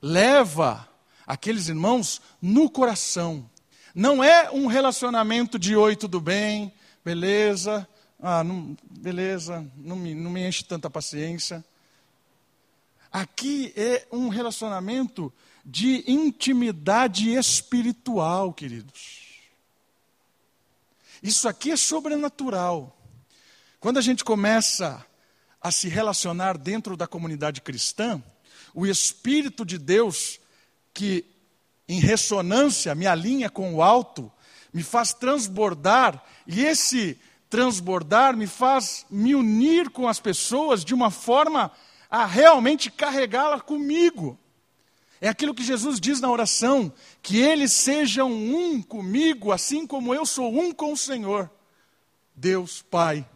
leva aqueles irmãos no coração. Não é um relacionamento de oi, tudo bem, beleza, ah, não, beleza, não me, não me enche tanta paciência. Aqui é um relacionamento de intimidade espiritual, queridos. Isso aqui é sobrenatural. Quando a gente começa a se relacionar dentro da comunidade cristã, o Espírito de Deus, que em ressonância me alinha com o alto, me faz transbordar, e esse transbordar me faz me unir com as pessoas de uma forma a realmente carregá-la comigo. É aquilo que Jesus diz na oração: que eles sejam um comigo, assim como eu sou um com o Senhor, Deus Pai.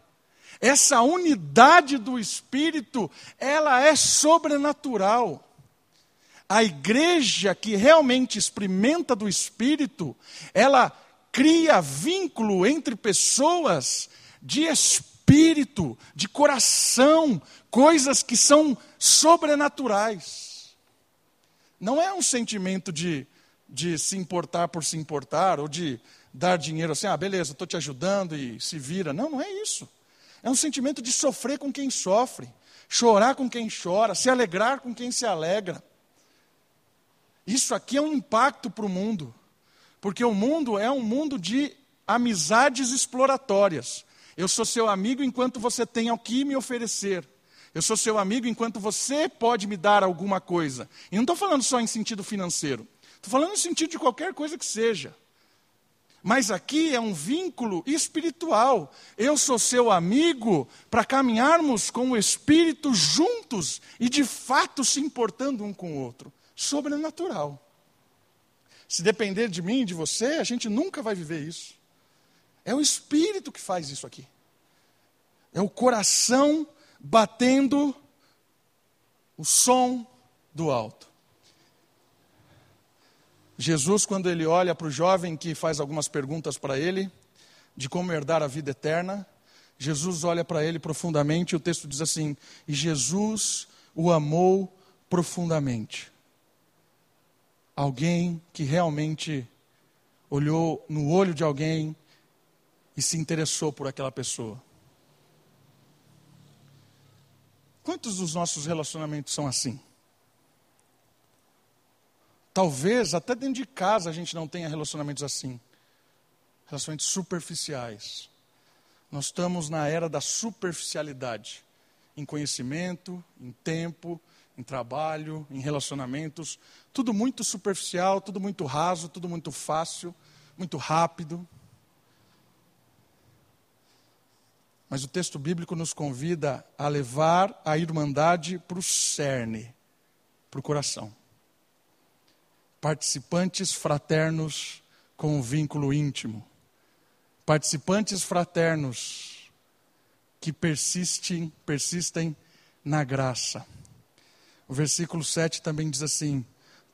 Essa unidade do Espírito, ela é sobrenatural. A igreja que realmente experimenta do Espírito, ela cria vínculo entre pessoas de espírito, de coração, coisas que são sobrenaturais. Não é um sentimento de, de se importar por se importar, ou de dar dinheiro assim, ah, beleza, estou te ajudando e se vira. Não, não é isso. É um sentimento de sofrer com quem sofre, chorar com quem chora, se alegrar com quem se alegra. Isso aqui é um impacto para o mundo, porque o mundo é um mundo de amizades exploratórias. Eu sou seu amigo enquanto você tem o que me oferecer. Eu sou seu amigo enquanto você pode me dar alguma coisa. E não estou falando só em sentido financeiro. Estou falando no sentido de qualquer coisa que seja. Mas aqui é um vínculo espiritual. Eu sou seu amigo para caminharmos com o Espírito juntos e de fato se importando um com o outro. Sobrenatural. Se depender de mim, de você, a gente nunca vai viver isso. É o Espírito que faz isso aqui. É o coração batendo o som do alto. Jesus, quando ele olha para o jovem que faz algumas perguntas para ele, de como herdar a vida eterna, Jesus olha para ele profundamente e o texto diz assim: E Jesus o amou profundamente. Alguém que realmente olhou no olho de alguém e se interessou por aquela pessoa. Quantos dos nossos relacionamentos são assim? Talvez até dentro de casa a gente não tenha relacionamentos assim relacionamentos superficiais. Nós estamos na era da superficialidade em conhecimento, em tempo, em trabalho, em relacionamentos, tudo muito superficial, tudo muito raso, tudo muito fácil, muito rápido. Mas o texto bíblico nos convida a levar a irmandade para o cerne, para o coração participantes fraternos com um vínculo íntimo, participantes fraternos que persistem, persistem na graça. O versículo 7 também diz assim: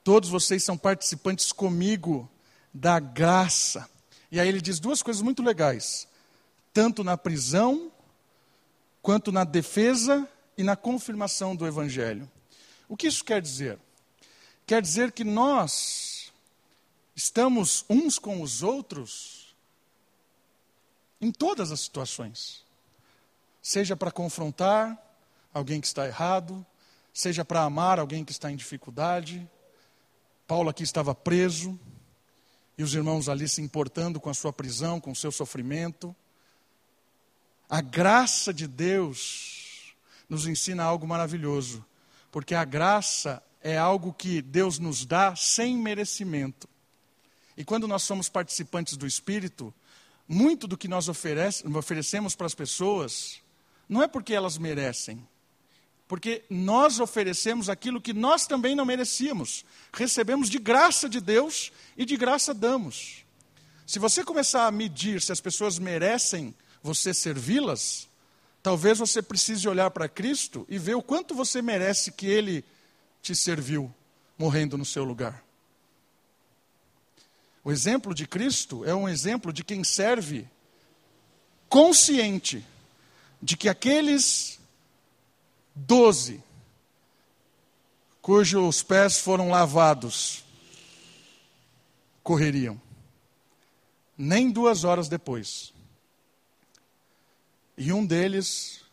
Todos vocês são participantes comigo da graça. E aí ele diz duas coisas muito legais: tanto na prisão, quanto na defesa e na confirmação do evangelho. O que isso quer dizer? Quer dizer que nós estamos uns com os outros em todas as situações. Seja para confrontar alguém que está errado, seja para amar alguém que está em dificuldade. Paulo aqui estava preso e os irmãos ali se importando com a sua prisão, com o seu sofrimento. A graça de Deus nos ensina algo maravilhoso, porque a graça é algo que Deus nos dá sem merecimento. E quando nós somos participantes do Espírito, muito do que nós oferece, oferecemos para as pessoas, não é porque elas merecem, porque nós oferecemos aquilo que nós também não merecíamos. Recebemos de graça de Deus e de graça damos. Se você começar a medir se as pessoas merecem você servi-las, talvez você precise olhar para Cristo e ver o quanto você merece que Ele te serviu, morrendo no seu lugar. O exemplo de Cristo é um exemplo de quem serve consciente de que aqueles doze cujos pés foram lavados correriam. Nem duas horas depois. E um deles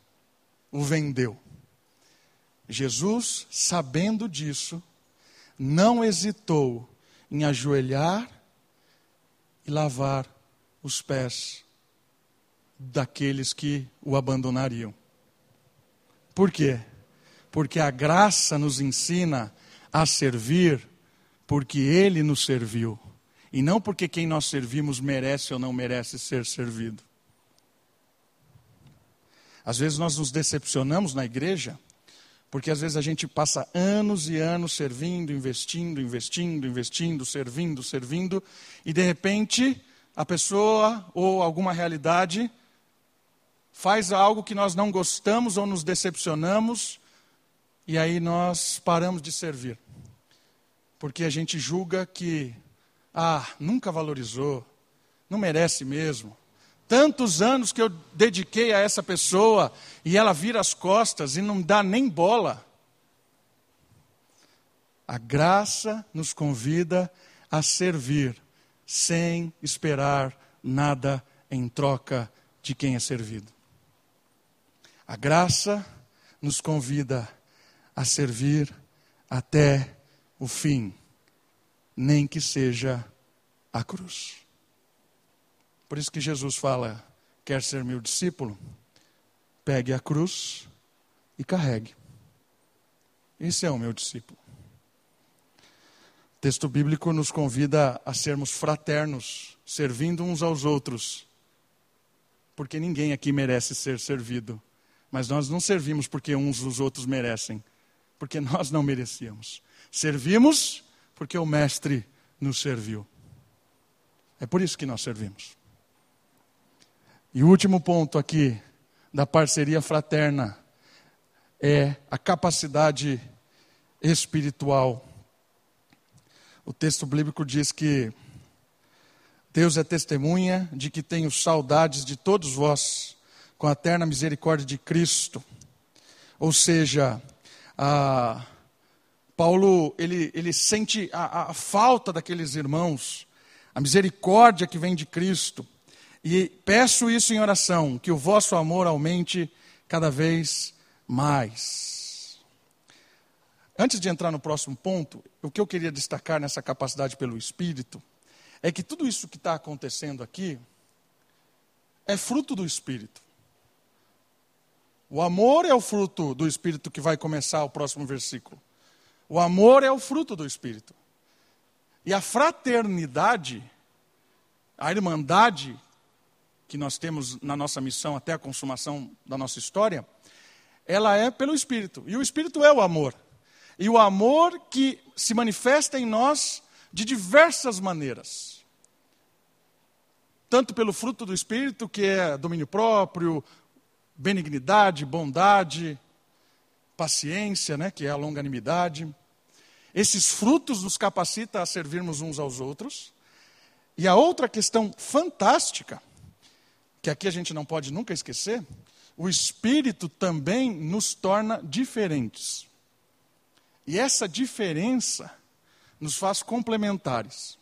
o vendeu. Jesus, sabendo disso, não hesitou em ajoelhar e lavar os pés daqueles que o abandonariam. Por quê? Porque a graça nos ensina a servir porque ele nos serviu, e não porque quem nós servimos merece ou não merece ser servido. Às vezes nós nos decepcionamos na igreja, porque às vezes a gente passa anos e anos servindo, investindo, investindo, investindo, servindo, servindo, e de repente a pessoa ou alguma realidade faz algo que nós não gostamos ou nos decepcionamos, e aí nós paramos de servir. Porque a gente julga que, ah, nunca valorizou, não merece mesmo. Tantos anos que eu dediquei a essa pessoa e ela vira as costas e não dá nem bola. A graça nos convida a servir sem esperar nada em troca de quem é servido. A graça nos convida a servir até o fim, nem que seja a cruz. Por isso que Jesus fala: quer ser meu discípulo? Pegue a cruz e carregue. Esse é o meu discípulo. O texto bíblico nos convida a sermos fraternos, servindo uns aos outros, porque ninguém aqui merece ser servido, mas nós não servimos porque uns os outros merecem, porque nós não merecíamos. Servimos porque o Mestre nos serviu. É por isso que nós servimos. E o último ponto aqui da parceria fraterna é a capacidade espiritual. O texto bíblico diz que Deus é testemunha de que tenho saudades de todos vós, com a eterna misericórdia de Cristo. Ou seja, a, Paulo ele, ele sente a, a falta daqueles irmãos, a misericórdia que vem de Cristo. E peço isso em oração, que o vosso amor aumente cada vez mais. Antes de entrar no próximo ponto, o que eu queria destacar nessa capacidade pelo Espírito é que tudo isso que está acontecendo aqui é fruto do Espírito. O amor é o fruto do Espírito que vai começar o próximo versículo. O amor é o fruto do Espírito. E a fraternidade, a irmandade que nós temos na nossa missão até a consumação da nossa história, ela é pelo Espírito. E o Espírito é o amor. E o amor que se manifesta em nós de diversas maneiras. Tanto pelo fruto do Espírito, que é domínio próprio, benignidade, bondade, paciência, né, que é a longanimidade. Esses frutos nos capacita a servirmos uns aos outros. E a outra questão fantástica que aqui a gente não pode nunca esquecer, o Espírito também nos torna diferentes. E essa diferença nos faz complementares.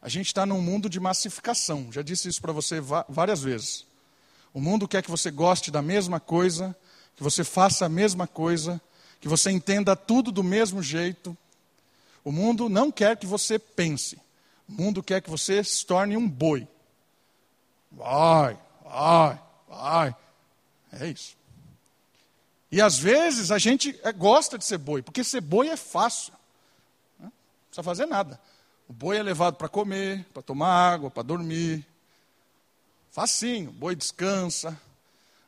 A gente está num mundo de massificação, já disse isso para você várias vezes. O mundo quer que você goste da mesma coisa, que você faça a mesma coisa, que você entenda tudo do mesmo jeito. O mundo não quer que você pense. O mundo quer que você se torne um boi. Vai, vai, vai. É isso. E às vezes a gente é, gosta de ser boi, porque ser boi é fácil. Não precisa fazer nada. O boi é levado para comer, para tomar água, para dormir. Facinho. O boi descansa.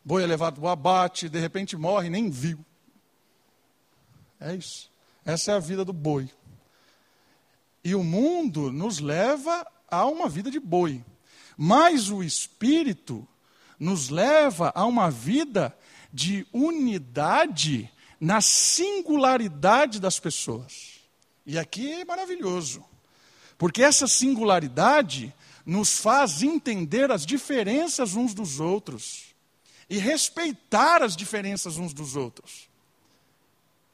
O boi é levado para o abate, de repente morre, nem viu. É isso. Essa é a vida do boi. E o mundo nos leva a uma vida de boi. Mas o Espírito nos leva a uma vida de unidade na singularidade das pessoas. E aqui é maravilhoso, porque essa singularidade nos faz entender as diferenças uns dos outros e respeitar as diferenças uns dos outros.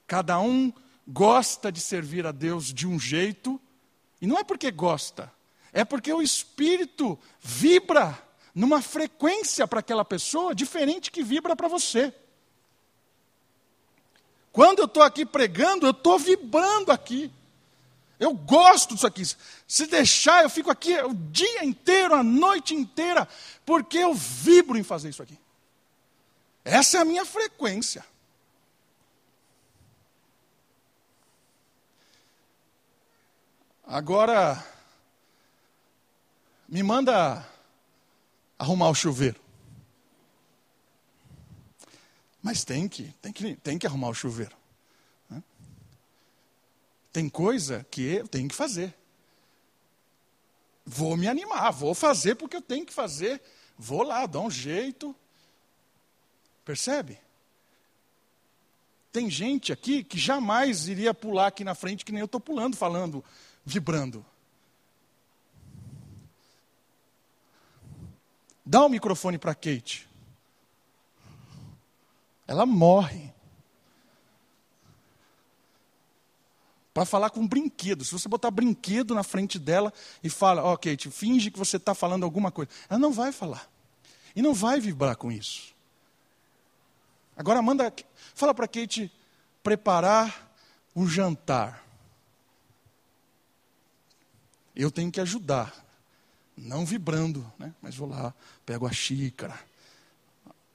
Cada um gosta de servir a Deus de um jeito, e não é porque gosta, é porque o espírito vibra numa frequência para aquela pessoa diferente que vibra para você. Quando eu estou aqui pregando, eu estou vibrando aqui. Eu gosto disso aqui. Se deixar, eu fico aqui o dia inteiro, a noite inteira, porque eu vibro em fazer isso aqui. Essa é a minha frequência. Agora, me manda arrumar o chuveiro. Mas tem que, tem que, tem que arrumar o chuveiro. Né? Tem coisa que eu tenho que fazer. Vou me animar, vou fazer porque eu tenho que fazer. Vou lá, dar um jeito. Percebe? Tem gente aqui que jamais iria pular aqui na frente, que nem eu estou pulando, falando, vibrando. Dá o microfone para Kate. Ela morre. Para falar com um brinquedo. Se você botar brinquedo na frente dela e fala, ó, oh, Kate, finge que você está falando alguma coisa. Ela não vai falar. E não vai vibrar com isso. Agora manda, fala para Kate preparar o jantar. Eu tenho que ajudar, não vibrando, né? mas vou lá, pego a xícara.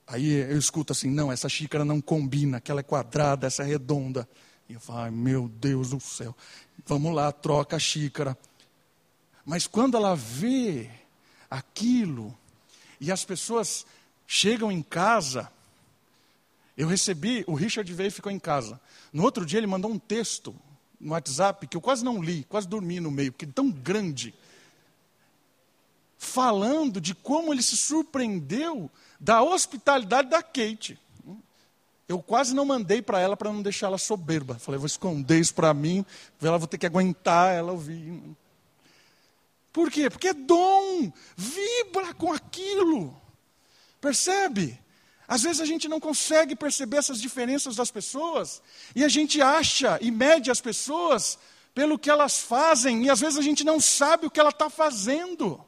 Aí eu escuto assim: não, essa xícara não combina, aquela é quadrada, essa é redonda. E eu falo: meu Deus do céu, vamos lá, troca a xícara. Mas quando ela vê aquilo, e as pessoas chegam em casa, eu recebi, o Richard veio e ficou em casa. No outro dia ele mandou um texto no WhatsApp que eu quase não li, quase dormi no meio, porque é tão grande. Falando de como ele se surpreendeu da hospitalidade da Kate. Eu quase não mandei para ela para não deixar ela soberba. Falei, vou esconder isso para mim, ela vou ter que aguentar ela ouvir. Por quê? Porque é dom, vibra com aquilo. Percebe? Às vezes a gente não consegue perceber essas diferenças das pessoas, e a gente acha e mede as pessoas pelo que elas fazem, e às vezes a gente não sabe o que ela está fazendo.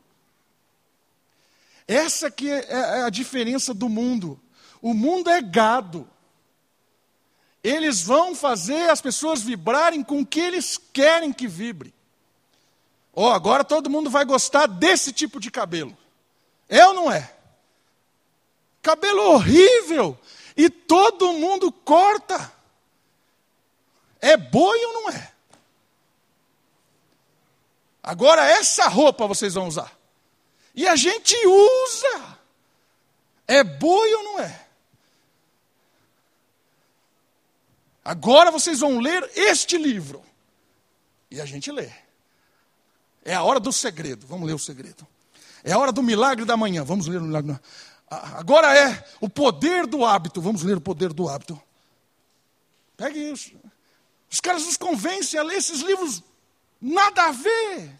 Essa que é, é a diferença do mundo. O mundo é gado. Eles vão fazer as pessoas vibrarem com o que eles querem que vibre. Oh, agora todo mundo vai gostar desse tipo de cabelo. É ou não é? cabelo horrível, e todo mundo corta. É boi ou não é? Agora essa roupa vocês vão usar. E a gente usa. É boi ou não é? Agora vocês vão ler este livro. E a gente lê. É a hora do segredo. Vamos ler o segredo. É a hora do milagre da manhã. Vamos ler o milagre da manhã. Agora é o poder do hábito. Vamos ler o poder do hábito. Pegue isso. Os caras nos convencem a ler esses livros, nada a ver.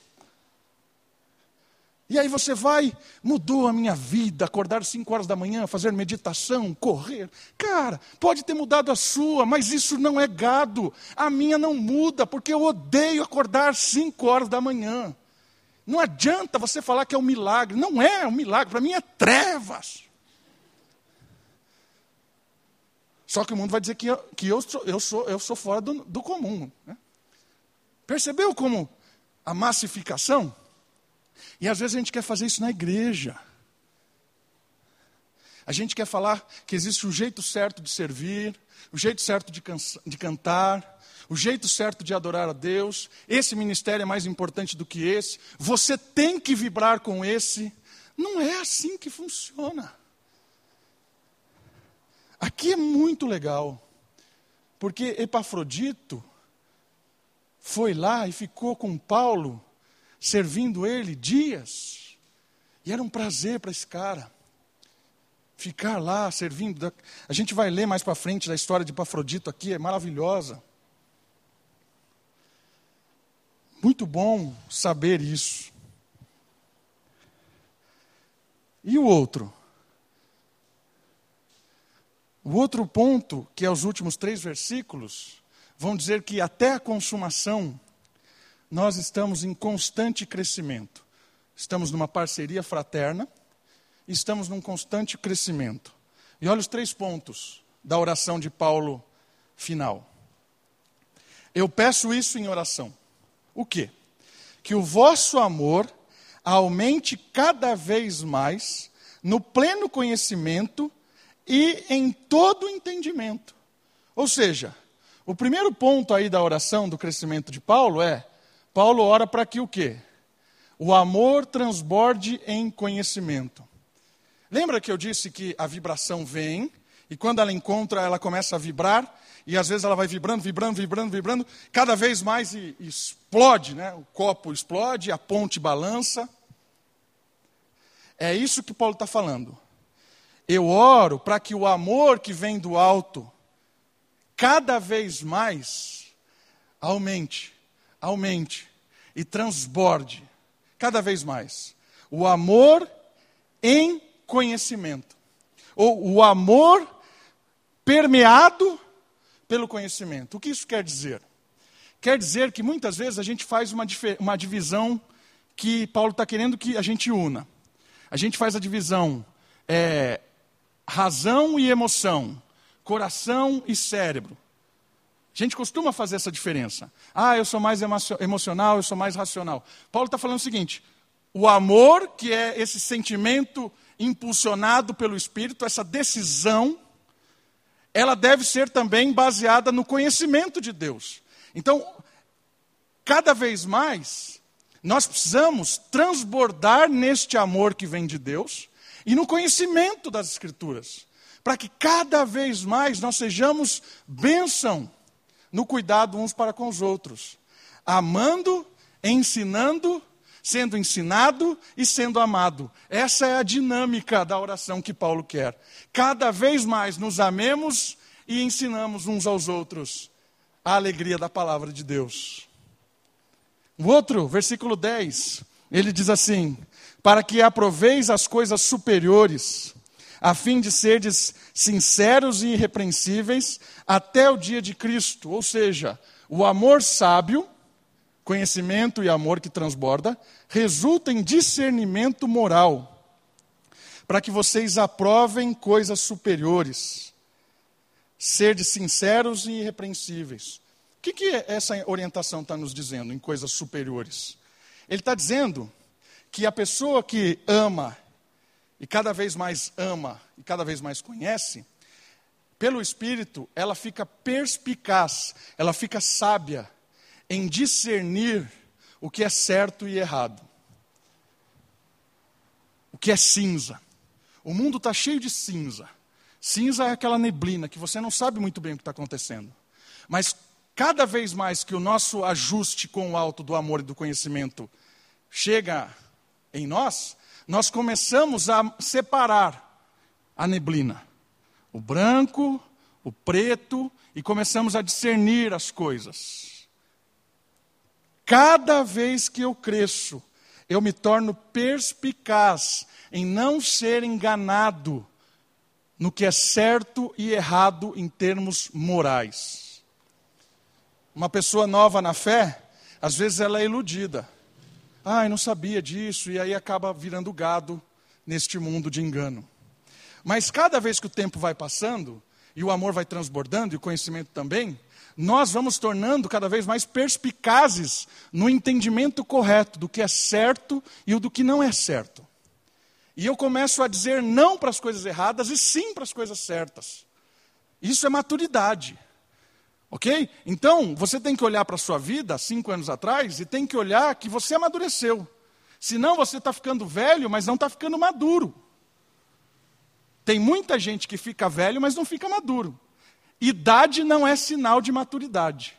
E aí você vai, mudou a minha vida, acordar cinco horas da manhã, fazer meditação, correr. Cara, pode ter mudado a sua, mas isso não é gado. A minha não muda, porque eu odeio acordar cinco horas da manhã. Não adianta você falar que é um milagre. Não é um milagre, para mim é trevas. Só que o mundo vai dizer que eu, que eu, sou, eu, sou, eu sou fora do, do comum. Né? Percebeu como a massificação? E às vezes a gente quer fazer isso na igreja. A gente quer falar que existe o jeito certo de servir, o jeito certo de, de cantar, o jeito certo de adorar a Deus, esse ministério é mais importante do que esse, você tem que vibrar com esse. Não é assim que funciona. Aqui é muito legal, porque Epafrodito foi lá e ficou com Paulo, servindo ele dias, e era um prazer para esse cara ficar lá servindo. A gente vai ler mais para frente da história de Epafrodito aqui, é maravilhosa. Muito bom saber isso. E o outro? O outro ponto, que é os últimos três versículos, vão dizer que até a consumação nós estamos em constante crescimento. Estamos numa parceria fraterna, estamos num constante crescimento. E olha os três pontos da oração de Paulo final. Eu peço isso em oração o quê? Que o vosso amor aumente cada vez mais no pleno conhecimento e em todo entendimento. Ou seja, o primeiro ponto aí da oração do crescimento de Paulo é: Paulo ora para que o quê? O amor transborde em conhecimento. Lembra que eu disse que a vibração vem e quando ela encontra, ela começa a vibrar, e às vezes ela vai vibrando, vibrando, vibrando, vibrando, cada vez mais e, explode, né? o copo explode, a ponte balança. É isso que Paulo está falando. Eu oro para que o amor que vem do alto, cada vez mais, aumente, aumente e transborde, cada vez mais. O amor em conhecimento. Ou o amor permeado pelo conhecimento. O que isso quer dizer? Quer dizer que muitas vezes a gente faz uma, uma divisão que Paulo está querendo que a gente una. A gente faz a divisão é, razão e emoção, coração e cérebro. A gente costuma fazer essa diferença. Ah, eu sou mais emocional, eu sou mais racional. Paulo está falando o seguinte: o amor, que é esse sentimento impulsionado pelo Espírito, essa decisão, ela deve ser também baseada no conhecimento de Deus. Então, cada vez mais, nós precisamos transbordar neste amor que vem de Deus e no conhecimento das Escrituras, para que cada vez mais nós sejamos bênção no cuidado uns para com os outros, amando, ensinando, sendo ensinado e sendo amado. Essa é a dinâmica da oração que Paulo quer. Cada vez mais nos amemos e ensinamos uns aos outros a alegria da palavra de Deus. O outro, versículo 10, ele diz assim: Para que aproveis as coisas superiores, a fim de serdes sinceros e irrepreensíveis até o dia de Cristo. Ou seja, o amor sábio, conhecimento e amor que transborda, resulta em discernimento moral, para que vocês aprovem coisas superiores, serdes sinceros e irrepreensíveis. O que, que essa orientação está nos dizendo em coisas superiores? Ele está dizendo que a pessoa que ama e cada vez mais ama e cada vez mais conhece, pelo Espírito, ela fica perspicaz, ela fica sábia em discernir o que é certo e errado, o que é cinza. O mundo está cheio de cinza. Cinza é aquela neblina que você não sabe muito bem o que está acontecendo. Mas cada vez mais que o nosso ajuste com o alto do amor e do conhecimento chega em nós, nós começamos a separar a neblina, o branco, o preto, e começamos a discernir as coisas. Cada vez que eu cresço, eu me torno perspicaz em não ser enganado no que é certo e errado em termos morais. Uma pessoa nova na fé, às vezes ela é iludida. Eu não sabia disso, e aí acaba virando gado neste mundo de engano. Mas cada vez que o tempo vai passando, e o amor vai transbordando, e o conhecimento também, nós vamos tornando cada vez mais perspicazes no entendimento correto do que é certo e do que não é certo. E eu começo a dizer não para as coisas erradas e sim para as coisas certas. Isso é maturidade. Ok? Então, você tem que olhar para a sua vida, cinco anos atrás, e tem que olhar que você amadureceu. Senão você está ficando velho, mas não está ficando maduro. Tem muita gente que fica velho, mas não fica maduro. Idade não é sinal de maturidade.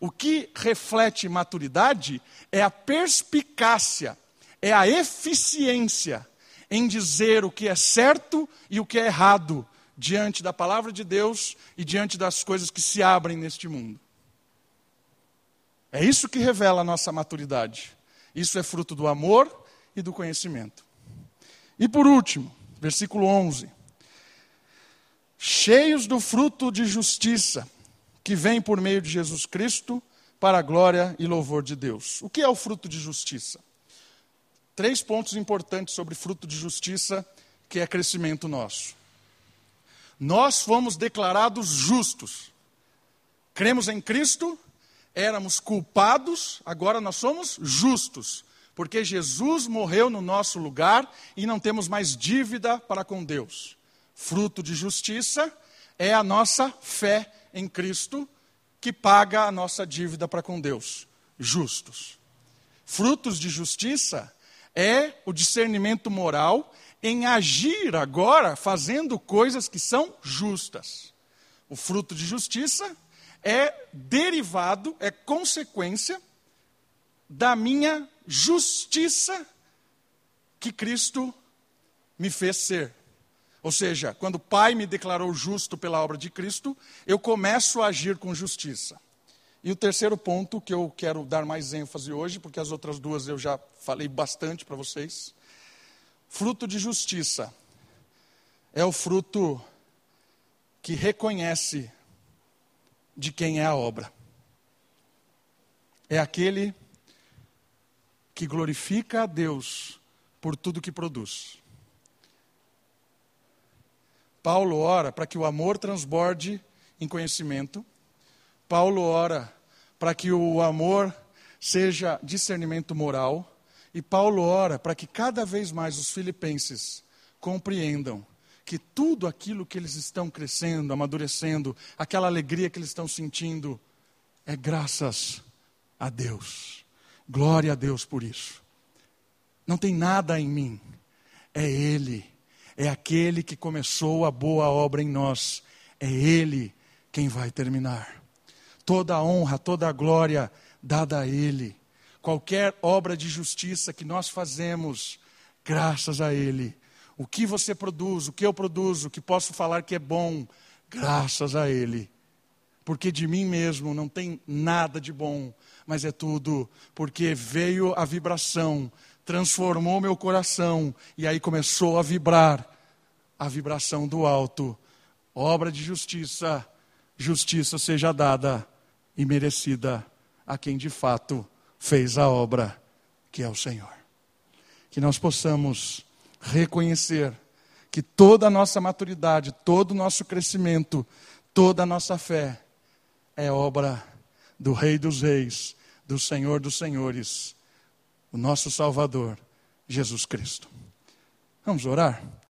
O que reflete maturidade é a perspicácia, é a eficiência em dizer o que é certo e o que é errado, diante da palavra de Deus e diante das coisas que se abrem neste mundo. É isso que revela a nossa maturidade. Isso é fruto do amor e do conhecimento. E por último, versículo 11: Cheios do fruto de justiça que vem por meio de Jesus Cristo para a glória e louvor de Deus. O que é o fruto de justiça? Três pontos importantes sobre fruto de justiça, que é crescimento nosso. Nós fomos declarados justos. Cremos em Cristo, éramos culpados, agora nós somos justos, porque Jesus morreu no nosso lugar e não temos mais dívida para com Deus. Fruto de justiça é a nossa fé em Cristo que paga a nossa dívida para com Deus. Justos. Frutos de justiça é o discernimento moral em agir agora fazendo coisas que são justas. O fruto de justiça é derivado, é consequência da minha justiça que Cristo me fez ser. Ou seja, quando o Pai me declarou justo pela obra de Cristo, eu começo a agir com justiça. E o terceiro ponto que eu quero dar mais ênfase hoje, porque as outras duas eu já falei bastante para vocês. Fruto de justiça é o fruto que reconhece de quem é a obra. É aquele que glorifica a Deus por tudo que produz. Paulo ora para que o amor transborde em conhecimento. Paulo ora para que o amor seja discernimento moral. E Paulo ora para que cada vez mais os filipenses compreendam que tudo aquilo que eles estão crescendo, amadurecendo, aquela alegria que eles estão sentindo, é graças a Deus. Glória a Deus por isso. Não tem nada em mim, é Ele, é aquele que começou a boa obra em nós, é Ele quem vai terminar. Toda a honra, toda a glória dada a Ele. Qualquer obra de justiça que nós fazemos, graças a Ele o que você produz, o que eu produzo, o que posso falar que é bom, graças a Ele. Porque de mim mesmo não tem nada de bom, mas é tudo porque veio a vibração, transformou meu coração e aí começou a vibrar a vibração do alto. Obra de justiça, justiça seja dada e merecida a quem de fato fez a obra, que é o Senhor. Que nós possamos reconhecer que toda a nossa maturidade, todo o nosso crescimento, toda a nossa fé é obra do Rei dos Reis, do Senhor dos Senhores, o nosso Salvador, Jesus Cristo. Vamos orar?